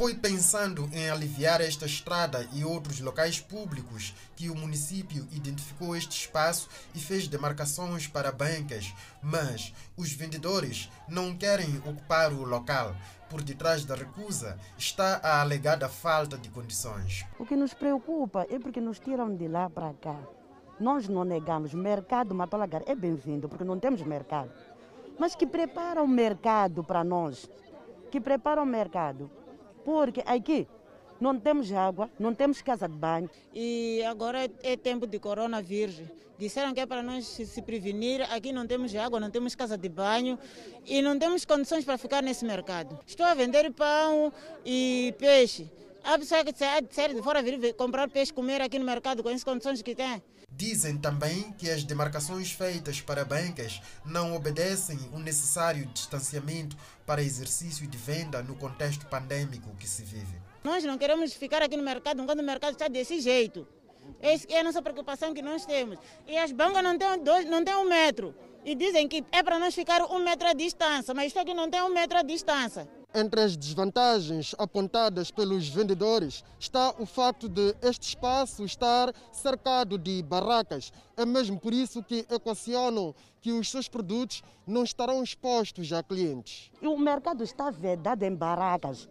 Foi pensando em aliviar esta estrada e outros locais públicos que o município identificou este espaço e fez demarcações para bancas, mas os vendedores não querem ocupar o local. Por detrás da recusa está a alegada falta de condições. O que nos preocupa é porque nos tiram de lá para cá. Nós não negamos, mercado Matolagar é bem-vindo, porque não temos mercado. Mas que prepara o mercado para nós, que prepara o mercado porque aqui não temos água, não temos casa de banho. E agora é tempo de coronavírus. Disseram que é para nós se prevenir. Aqui não temos água, não temos casa de banho e não temos condições para ficar nesse mercado. Estou a vender pão e peixe. A pessoa que sai de fora vir comprar peixe, comer aqui no mercado com as condições que tem. Dizem também que as demarcações feitas para bancas não obedecem o necessário distanciamento para exercício de venda no contexto pandêmico que se vive. Nós não queremos ficar aqui no mercado enquanto o mercado está desse jeito. Essa é a nossa preocupação que nós temos. E as bancas não têm, dois, não têm um metro. E dizem que é para nós ficar um metro à distância, mas isto aqui não tem um metro à distância. Entre as desvantagens apontadas pelos vendedores está o facto de este espaço estar cercado de barracas. É mesmo por isso que equacionam que os seus produtos não estarão expostos a clientes. E o mercado está vedado em barracas.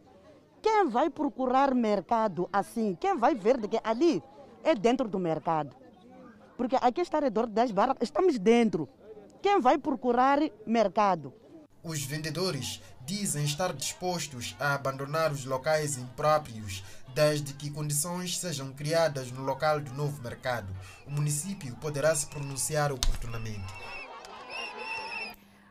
Quem vai procurar mercado assim? Quem vai ver de que ali é dentro do mercado? Porque aqui está ao redor das barracas, estamos dentro. Quem vai procurar mercado? Os vendedores dizem estar dispostos a abandonar os locais impróprios desde que condições sejam criadas no local do novo mercado. O município poderá se pronunciar oportunamente.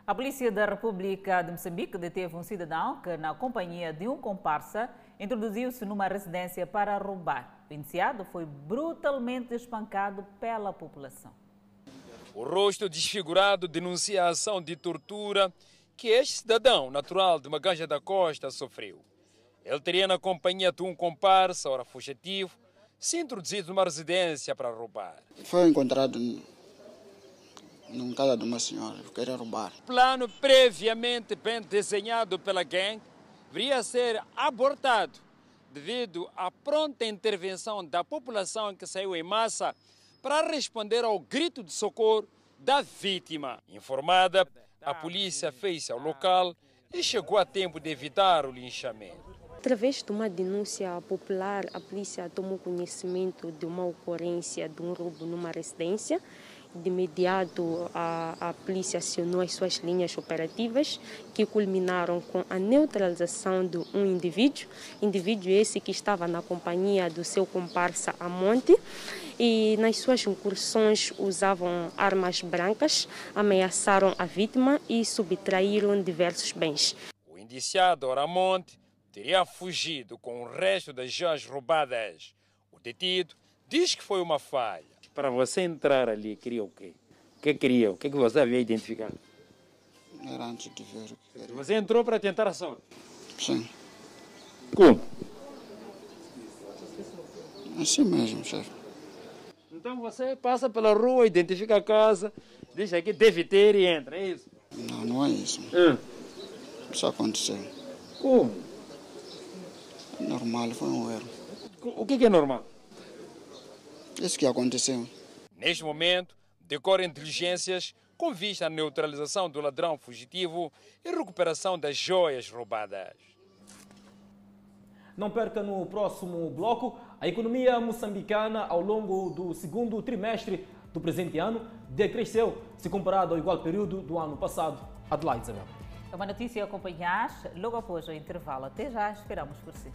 A Polícia da República de Moçambique deteve um cidadão que, na companhia de um comparsa, introduziu-se numa residência para roubar. O iniciado foi brutalmente espancado pela população. O rosto desfigurado denuncia a ação de tortura que este cidadão, natural de Maganja da Costa, sofreu. Ele teria na companhia de um comparsa, ora fugitivo, se introduzido numa residência para roubar. Foi encontrado num casa de uma senhora, queria roubar. O plano previamente bem desenhado pela gangue viria a ser abortado devido à pronta intervenção da população que saiu em massa para responder ao grito de socorro da vítima. Informada, a polícia fez ao local e chegou a tempo de evitar o linchamento. Através de uma denúncia popular, a polícia tomou conhecimento de uma ocorrência de um roubo numa residência. De imediato, a, a polícia acionou as suas linhas operativas, que culminaram com a neutralização de um indivíduo, indivíduo esse que estava na companhia do seu comparsa Amonte, e nas suas incursões usavam armas brancas, ameaçaram a vítima e subtraíram diversos bens. O indiciado Oramonte teria fugido com o resto das joias roubadas. O detido diz que foi uma falha. Para você entrar ali, queria o quê? O que queria? O que, que você havia identificado? Era antes de ver o que queria. Você entrou para tentar a sorte? Sim. Como? Assim mesmo, chefe. Então você passa pela rua, identifica a casa, diz aqui deve ter e entra, é isso? Não, não é isso. Hum. Isso aconteceu. Como? Normal, foi um erro. O que é normal? Isso que aconteceu. Neste momento, decorrem diligências com vista à neutralização do ladrão fugitivo e recuperação das joias roubadas. Não perca no próximo bloco a economia moçambicana ao longo do segundo trimestre do presente ano decresceu se comparado ao igual período do ano passado. Adelaide Isabel. É uma notícia a acompanhar logo após o intervalo. Até já, esperamos por si.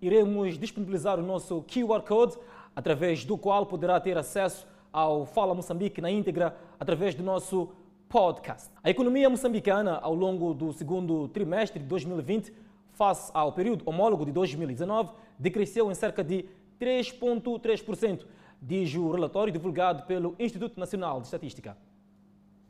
Iremos disponibilizar o nosso QR Code, através do qual poderá ter acesso ao Fala Moçambique na íntegra através do nosso podcast. A economia moçambicana, ao longo do segundo trimestre de 2020, face ao período homólogo de 2019, decresceu em cerca de 3,3%, diz o relatório divulgado pelo Instituto Nacional de Estatística.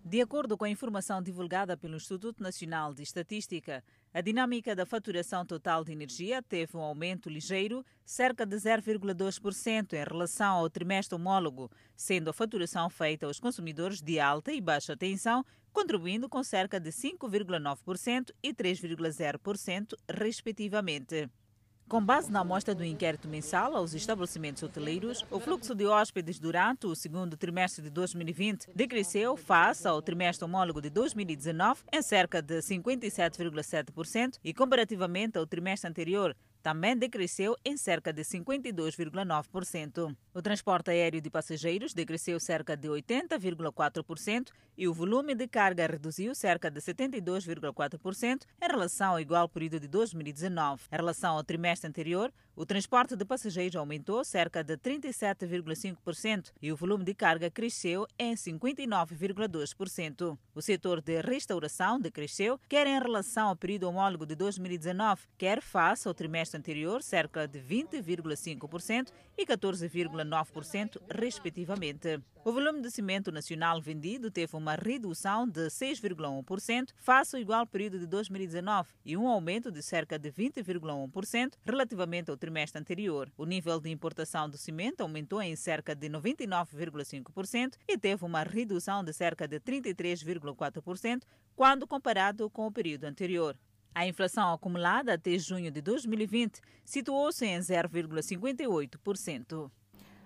De acordo com a informação divulgada pelo Instituto Nacional de Estatística, a dinâmica da faturação total de energia teve um aumento ligeiro, cerca de 0,2% em relação ao trimestre homólogo, sendo a faturação feita aos consumidores de alta e baixa tensão contribuindo com cerca de 5,9% e 3,0%, respectivamente. Com base na amostra do inquérito mensal aos estabelecimentos hoteleiros, o fluxo de hóspedes durante o segundo trimestre de 2020 decresceu face ao trimestre homólogo de 2019 em cerca de 57,7% e comparativamente ao trimestre anterior também decresceu em cerca de 52,9%. O transporte aéreo de passageiros decresceu cerca de 80,4% e o volume de carga reduziu cerca de 72,4% em relação ao igual período de 2019. Em relação ao trimestre anterior, O transporte de passageiros aumentou cerca de 37,5% e o volume de carga cresceu em 59,2%. O setor de restauração decresceu, quer em relação ao período homólogo de 2019, quer face ao trimestre anterior, cerca de 20,5% e 14,9%, respectivamente. O volume de cimento nacional vendido teve uma redução de 6,1% face ao igual período de 2019 e um aumento de cerca de 20,1% relativamente ao trimestre anterior. O nível de importação do cimento aumentou em cerca de 99,5% e teve uma redução de cerca de 33,4% quando comparado com o período anterior. A inflação acumulada até junho de 2020 situou-se em 0,58%.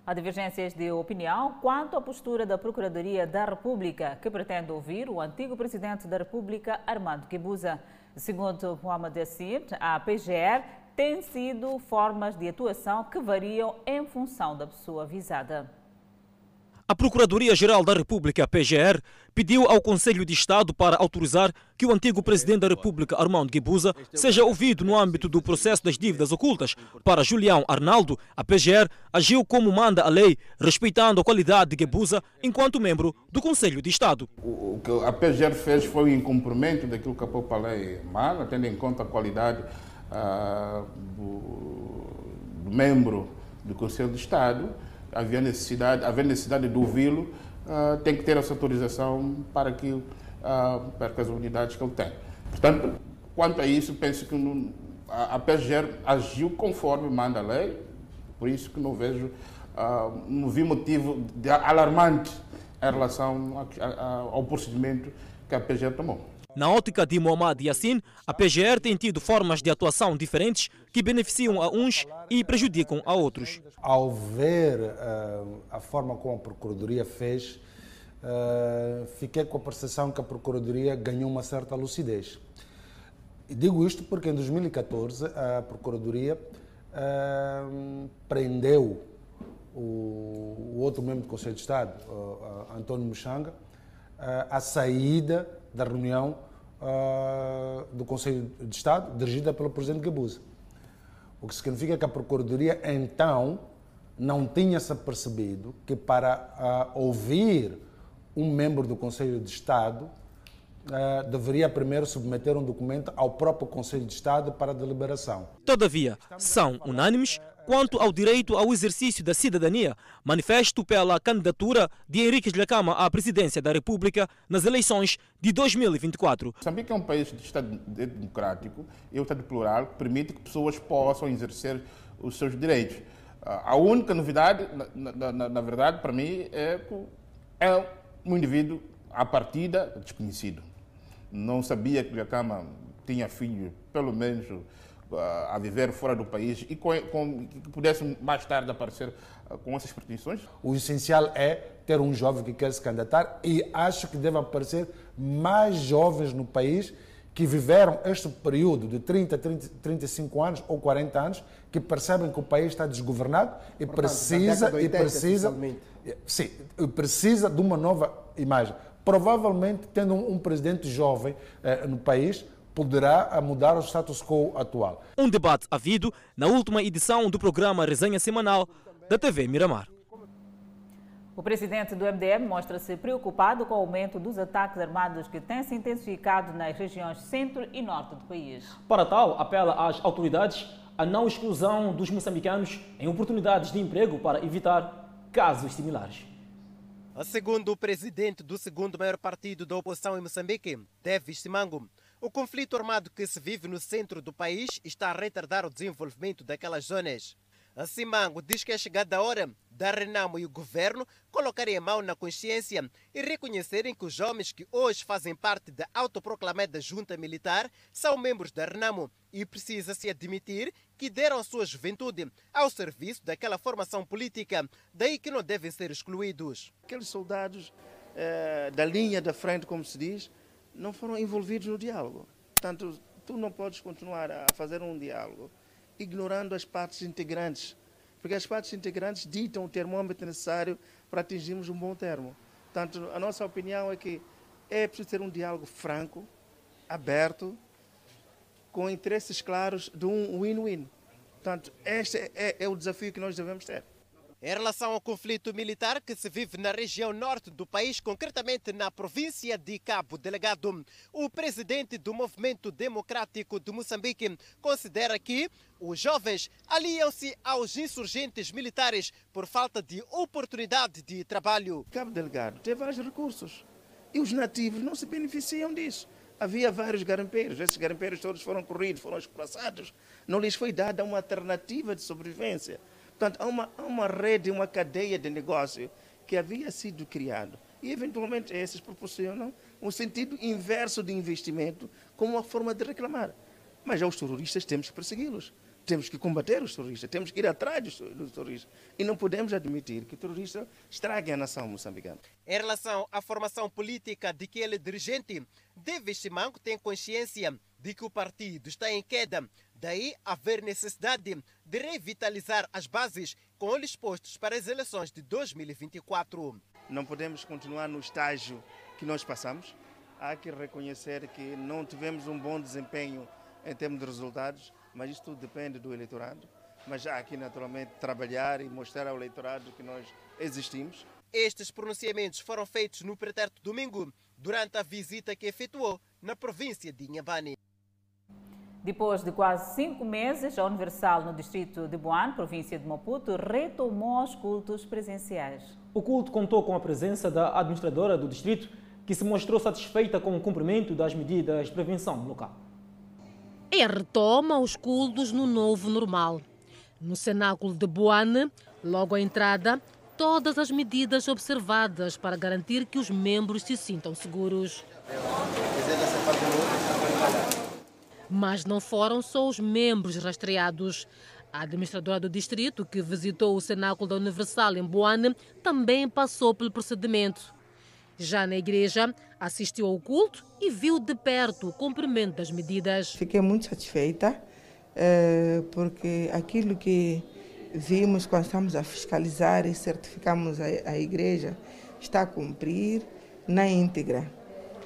Há divergências de opinião quanto à postura da Procuradoria da República, que pretende ouvir o antigo presidente da República, Armando Guebuza. Segundo Mohamed Assir, a PGR tem sido formas de atuação que variam em função da pessoa visada. A Procuradoria-Geral da República, PGR, pediu ao Conselho de Estado para autorizar que o antigo presidente da República, Armando Guebuza, seja ouvido no âmbito do processo das dívidas ocultas. Para Julião Arnaldo, a PGR agiu como manda a lei, respeitando a qualidade de Guebuza enquanto membro do Conselho de Estado. O que a PGR fez foi um incumprimento daquilo que a própria lei manda, tendo em conta a qualidade uh, do, do membro do Conselho de Estado havia necessidade, havia necessidade de ouvi-lo, uh, tem que ter essa autorização para que uh, para as unidades que ele tem. Portanto, quanto a isso, penso que não, a, PGR agiu conforme manda a lei, por isso que não vejo, uh, não vi motivo alarmante em relação a, a, ao procedimento que a PGR tomou. Na ótica de Mohamed Yassin, a PGR tem tido formas de atuação diferentes que beneficiam a uns e prejudicam a outros. Ao ver uh, a forma como a Procuradoria fez, uh, fiquei com a percepção que a Procuradoria ganhou uma certa lucidez. E digo isto porque em 2014 a Procuradoria uh, prendeu o, o, outro membro do Conselho de Estado, António Muxanga, à saída da reunião uh, do Conselho de Estado, dirigida pelo presidente Gabuza. O que significa que a Procuradoria, então, não tinha-se percebido que para uh, ouvir um membro do Conselho de Estado uh, deveria primeiro submeter um documento ao próprio Conselho de Estado para deliberação. Todavia, são unânimes quanto ao direito ao exercício da cidadania, manifesto pela candidatura de Henrique Lacama à presidência da República nas eleições de 2024. Moçambique é um país de Estado democrático e um Estado plural que permite que pessoas possam exercer os seus direitos. A única novidade, na, na, na verdade, para mim, é que é um indivíduo à partida desconhecido. Não sabia que Lacama tinha filho, pelo menos a viver fora do país e com, com, que pudessem mais tarde aparecer ah, com essas pretensões? O essencial é ter um jovem que quer se candidatar e acho que deve aparecer mais jovens no país que viveram este período de 30, 30, 35 anos ou 40 anos, que percebem que o país está desgovernado e Portanto, precisa 80, e precisa sim, precisa de uma nova imagem. Provavelmente tendo um, um presidente jovem eh, no país, poderá mudar o status quo atual. Um debate havido na última edição do programa Resenha Semanal da TV Miramar. O presidente do MDM mostra-se preocupado com o aumento dos ataques armados que têm se intensificado nas regiões centro e norte do país. Para tal, apela às autoridades a não exclusão dos moçambicanos em oportunidades de emprego para evitar casos similares. Segundo o presidente do segundo maior partido da oposição em Moçambique, Davis Simango, o conflito armado que se vive no centro do país está a retardar o desenvolvimento daquelas zonas. A Simango diz que é chegada a hora da Renamo e o governo colocarem a mão na consciência e reconhecerem que os homens que hoje fazem parte da autoproclamada junta militar são membros da Renamo e precisa-se admitir que deram sua juventude ao serviço daquela formação política, daí que não devem ser excluídos. Aqueles soldados eh, da linha da frente, como se diz, não foram envolvidos no diálogo. Portanto, tu não podes continuar a fazer um diálogo ignorando as partes integrantes, porque as partes integrantes ditam o termômetro necessário para atingirmos um bom termo. Portanto, a nossa opinião é que é preciso ter um diálogo franco, aberto, com interesses claros de um win-win. Portanto, este é, é o desafio que nós devemos ter. Em relação ao conflito militar que se vive na região norte do país, concretamente na província de Cabo Delegado, o presidente do Movimento Democrático de Moçambique considera que os jovens aliam-se aos insurgentes militares por falta de oportunidade de trabalho. Cabo Delegado tem vários recursos e os nativos não se beneficiam disso. Havia vários garimpeiros, esses garimpeiros todos foram corridos, foram escorraçados. Não lhes foi dada uma alternativa de sobrevivência. Portanto, há uma, há uma rede, uma cadeia de negócio que havia sido criado. E, eventualmente, esses proporcionam um sentido inverso de investimento como uma forma de reclamar. Mas aos terroristas temos que persegui-los. Temos que combater os terroristas, temos que ir atrás dos terroristas. E não podemos admitir que terroristas estraguem a nação moçambicana. Em relação à formação política de que ele é dirigente, David Simango tem consciência de que o partido está em queda. Daí haver necessidade de revitalizar as bases com olhos postos para as eleições de 2024. Não podemos continuar no estágio que nós passamos. Há que reconhecer que não tivemos um bom desempenho em termos de resultados, mas isso tudo depende do eleitorado. Mas há aqui, naturalmente, trabalhar e mostrar ao eleitorado que nós existimos. Estes pronunciamentos foram feitos no pretérito domingo, durante a visita que efetuou na província de Inhambane. Depois de quase cinco meses, a Universal no distrito de Boan, província de Maputo, retomou os cultos presenciais. O culto contou com a presença da administradora do distrito, que se mostrou satisfeita com o cumprimento das medidas de prevenção local. É retoma os cultos no novo normal. No cenáculo de Boane, logo à entrada, todas as medidas observadas para garantir que os membros se sintam seguros. Mas não foram só os membros rastreados. A administradora do distrito, que visitou o cenáculo da Universal em Boane, também passou pelo procedimento. Já na igreja, assistiu ao culto e viu de perto o cumprimento das medidas. Fiquei muito satisfeita, eh, porque aquilo que vimos quando estamos a fiscalizar e certificamos a igreja está a cumprir na íntegra.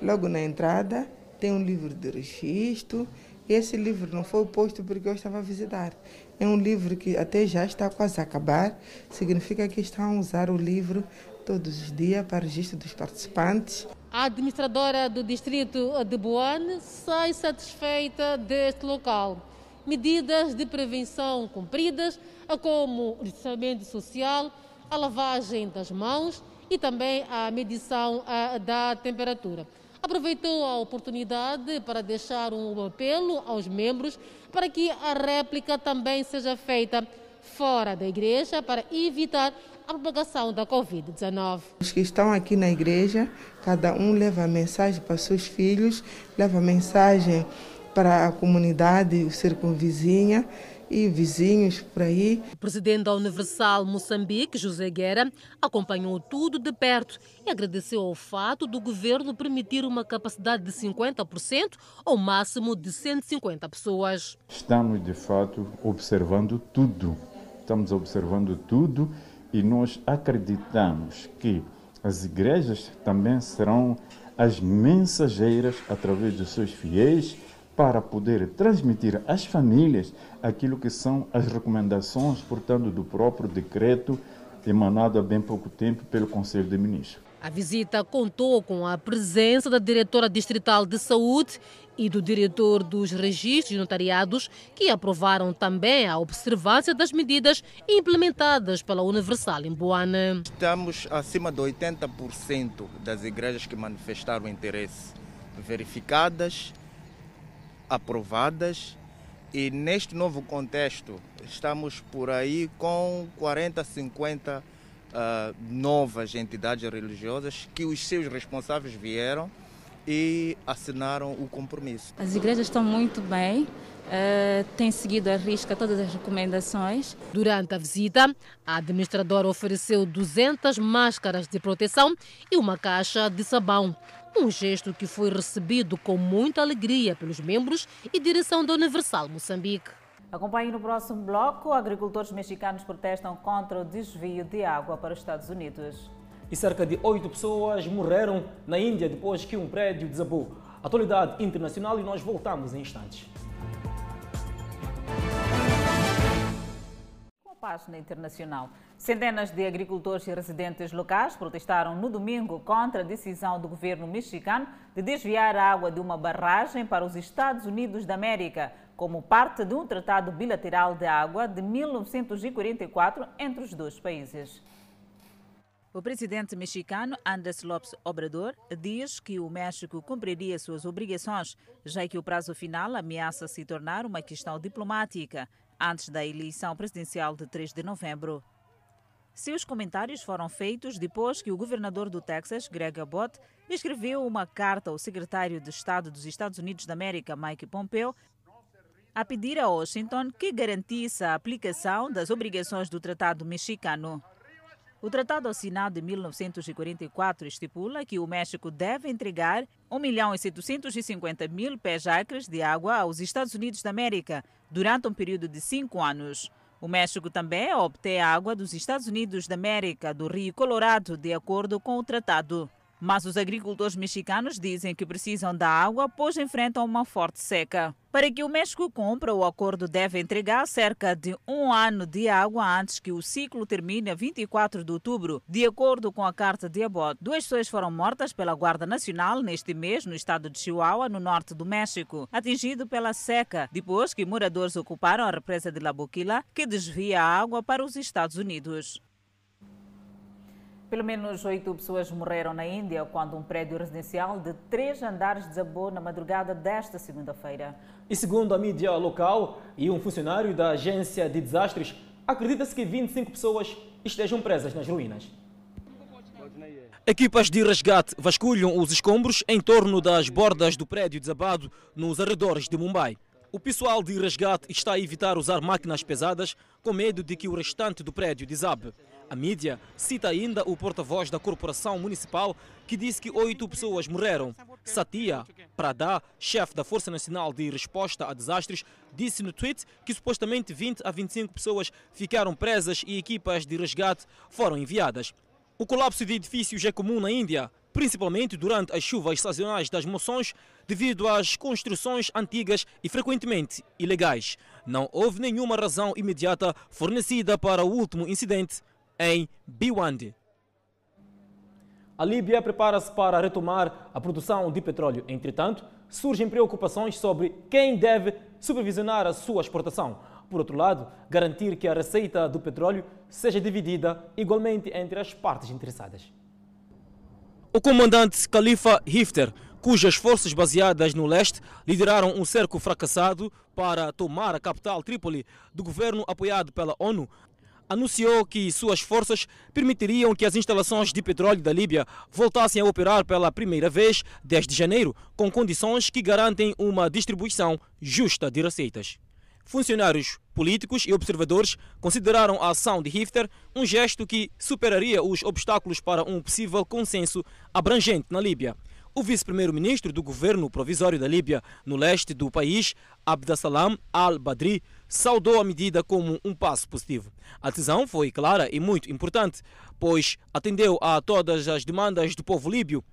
Logo na entrada, tem um livro de registro, esse livro não foi posto porque eu estava a visitar. É um livro que até já está quase a acabar. Significa que estão a usar o livro todos os dias para o registro dos participantes. A administradora do distrito de Boane sai satisfeita deste local. Medidas de prevenção cumpridas, como o distanciamento social, a lavagem das mãos e também a medição da temperatura aproveitou a oportunidade para deixar um apelo aos membros para que a réplica também seja feita fora da igreja para evitar a propagação da Covid-19. Os que estão aqui na igreja, cada um leva mensagem para seus filhos, leva mensagem para a comunidade circunvizinha e vizinhos por aí. O presidente da Universal Moçambique, José Guerra, acompanhou tudo de perto e agradeceu ao fato do governo permitir uma capacidade de 50% ou máximo de 150 pessoas. Estamos, de fato, observando tudo. Estamos observando tudo e nós acreditamos que as igrejas também serão as mensageiras através dos seus fiéis para poder transmitir às famílias aquilo que são as recomendações, portanto, do próprio decreto emanado há bem pouco tempo pelo Conselho de Ministros. A visita contou com a presença da diretora distrital de saúde e do diretor dos registros notariados, que aprovaram também a observância das medidas implementadas pela Universal em Boana. Estamos acima de 80% das igrejas que manifestaram interesse verificadas aprovadas e neste novo contexto estamos por aí com 40, 50 uh, novas entidades religiosas que os seus responsáveis vieram e assinaram o compromisso. As igrejas estão muito bem, uh, têm seguido a risca todas as recomendações. Durante a visita, a administradora ofereceu 200 máscaras de proteção e uma caixa de sabão. Um gesto que foi recebido com muita alegria pelos membros e direção da Universal Moçambique. Acompanhe no próximo bloco. Agricultores mexicanos protestam contra o desvio de água para os Estados Unidos. E cerca de oito pessoas morreram na Índia depois que um prédio desabou. Atualidade internacional e nós voltamos em instantes. Página internacional. Centenas de agricultores e residentes locais protestaram no domingo contra a decisão do governo mexicano de desviar a água de uma barragem para os Estados Unidos da América, como parte de um tratado bilateral de água de 1944 entre os dois países. O presidente mexicano Andrés López Obrador diz que o México cumpriria suas obrigações, já que o prazo final ameaça se tornar uma questão diplomática antes da eleição presidencial de 3 de novembro. Seus comentários foram feitos depois que o governador do Texas, Greg Abbott, escreveu uma carta ao secretário de Estado dos Estados Unidos da América, Mike Pompeo, a pedir a Washington que garantisse a aplicação das obrigações do Tratado Mexicano. O tratado assinado em 1944 estipula que o México deve entregar 1 milhão e 750 mil pés acres de água aos Estados Unidos da América durante um período de cinco anos. O México também obtém água dos Estados Unidos da América, do Rio Colorado, de acordo com o tratado. Mas os agricultores mexicanos dizem que precisam da água, pois enfrentam uma forte seca. Para que o México cumpra, o acordo deve entregar cerca de um ano de água antes que o ciclo termine a 24 de outubro. De acordo com a carta de Abbott, duas pessoas foram mortas pela Guarda Nacional neste mês no estado de Chihuahua, no norte do México, atingido pela seca, depois que moradores ocuparam a represa de La Boquila, que desvia a água para os Estados Unidos. Pelo menos oito pessoas morreram na Índia quando um prédio residencial de três andares desabou na madrugada desta segunda-feira. E segundo a mídia local e um funcionário da agência de desastres, acredita-se que 25 pessoas estejam presas nas ruínas. Equipas de resgate vasculham os escombros em torno das bordas do prédio desabado nos arredores de Mumbai. O pessoal de resgate está a evitar usar máquinas pesadas com medo de que o restante do prédio desabe. A mídia cita ainda o porta-voz da corporação municipal que disse que oito pessoas morreram. Satya Prada, chefe da Força Nacional de Resposta a Desastres, disse no tweet que supostamente 20 a 25 pessoas ficaram presas e equipas de resgate foram enviadas. O colapso de edifícios é comum na Índia, principalmente durante as chuvas sazonais das moções, devido às construções antigas e frequentemente ilegais. Não houve nenhuma razão imediata fornecida para o último incidente em Biwandi. A Líbia prepara-se para retomar a produção de petróleo. Entretanto, surgem preocupações sobre quem deve supervisionar a sua exportação. Por outro lado, garantir que a receita do petróleo seja dividida igualmente entre as partes interessadas. O comandante Khalifa Hifter, cujas forças baseadas no leste lideraram um cerco fracassado para tomar a capital Trípoli do governo apoiado pela ONU, anunciou que suas forças permitiriam que as instalações de petróleo da Líbia voltassem a operar pela primeira vez desde janeiro, com condições que garantem uma distribuição justa de receitas. Funcionários políticos e observadores consideraram a ação de Hifter um gesto que superaria os obstáculos para um possível consenso abrangente na Líbia. O vice-primeiro-ministro do governo provisório da Líbia, no leste do país, Abdasalam al-Badri, saudou a medida como um passo positivo. A decisão foi clara e muito importante, pois atendeu a todas as demandas do povo líbio,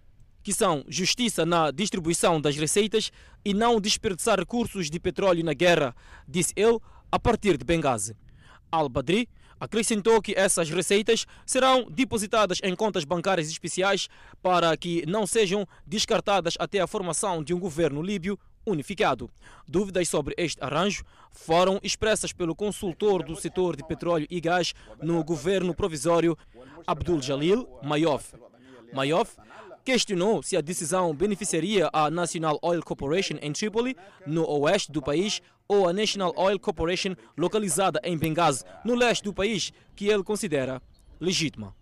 que são justiça na distribuição das receitas e não desperdiçar recursos de petróleo na guerra, disse ele a partir de Benghazi. Al-Badri acrescentou que essas receitas serão depositadas em contas bancárias especiais para que não sejam descartadas até a formação de um governo líbio unificado. Dúvidas sobre este arranjo foram expressas pelo consultor do setor de petróleo e gás no governo provisório, Abdul Jalil Mayoff. Mayoff questionou se a decisão beneficiaria a National Oil Corporation em Tripoli, no oeste do país, ou a National Oil Corporation localizada em Benghazi, no leste do país, que ele considera legítima.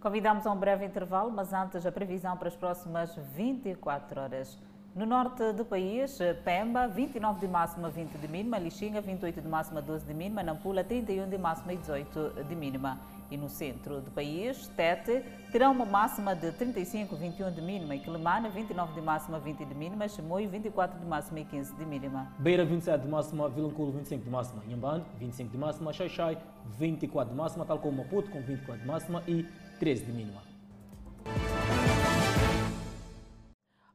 Convidamos a um breve intervalo, mas antes a previsão para as próximas 24 horas. No norte do país, Pemba, 29 de máxima, 20 de mínima, Lixinga, 28 de máxima, 12 de mínima, Nampula, 31 de máxima e 18 de mínima. E no centro do país, Tete, terá uma máxima de 35, 21 de mínima, e Quelimane, 29 de máxima, 20 de mínima, Chimoio, 24 de máxima e 15 de mínima. Beira, 27 de máxima, Vilanculo, 25 de máxima, Inhambane, 25 de máxima, Xaixai, 24 de máxima, tal como Maputo, com 24 de máxima e 13 de mínima.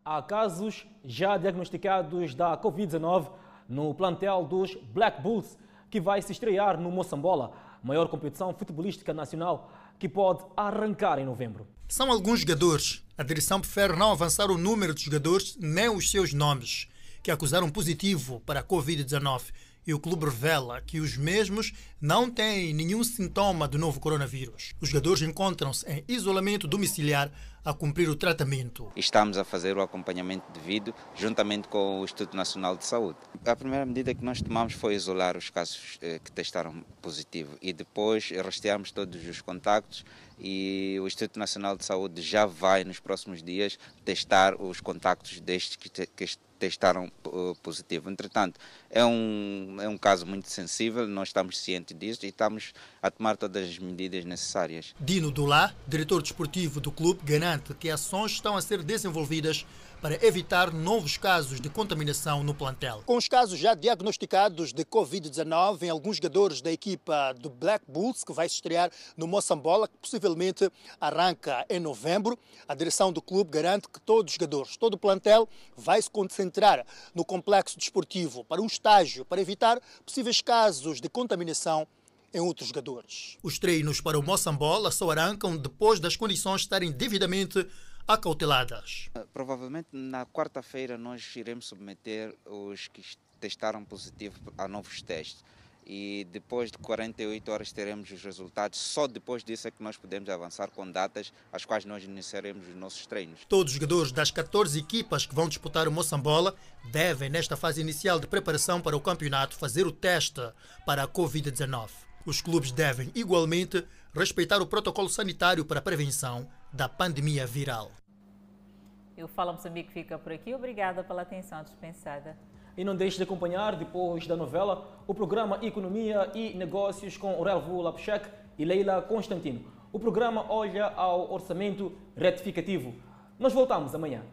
Há casos já diagnosticados da Covid-19 no plantel dos Black Bulls, que vai se estrear no Moçambola, maior competição futebolística nacional que pode arrancar em novembro. São alguns jogadores. A direção prefere não avançar o número de jogadores nem os seus nomes, que acusaram positivo para a Covid-19 e o clube revela que os mesmos não têm nenhum sintoma do novo coronavírus. Os jogadores encontram-se em isolamento domiciliar a cumprir o tratamento. Estamos a fazer o acompanhamento devido juntamente com o Instituto Nacional de Saúde. A primeira medida que nós tomamos foi isolar os casos eh, que testaram positivo e depois rastrearmos todos os contactos e o Instituto Nacional de Saúde já vai nos próximos dias testar os contactos destes que, que testaram positivo. Entretanto, é um, é um caso muito sensível, nós estamos cientes disso e estamos a tomar todas as medidas necessárias. Dino Dulá, diretor desportivo do clube, garante que ações estão a ser desenvolvidas para evitar novos casos de contaminação no plantel. Com os casos já diagnosticados de Covid-19 em alguns jogadores da equipa do Black Bulls, que vai se estrear no Moçambola, que possivelmente arranca em novembro, a direção do clube garante que todos os jogadores, todo o plantel, vai se concentrar no complexo desportivo para um estágio para evitar possíveis casos de contaminação em outros jogadores. Os treinos para o Moçambola só arrancam depois das condições estarem devidamente acauteladas. Provavelmente na quarta-feira nós iremos submeter os que testaram positivo a novos testes e depois de 48 horas teremos os resultados. Só depois disso é que nós podemos avançar com datas às quais nós iniciaremos os nossos treinos. Todos os jogadores das 14 equipas que vão disputar o Moçambola devem, nesta fase inicial de preparação para o campeonato, fazer o teste para a Covid-19. Os clubes devem, igualmente, respeitar o protocolo sanitário para a prevenção da pandemia viral. E o Fala Moçambique fica por aqui. Obrigada pela atenção dispensada. E não deixe de acompanhar, depois da novela, o programa Economia e Negócios com Relvo Lapchek e Leila Constantino. O programa olha ao orçamento retificativo. Nós voltamos amanhã.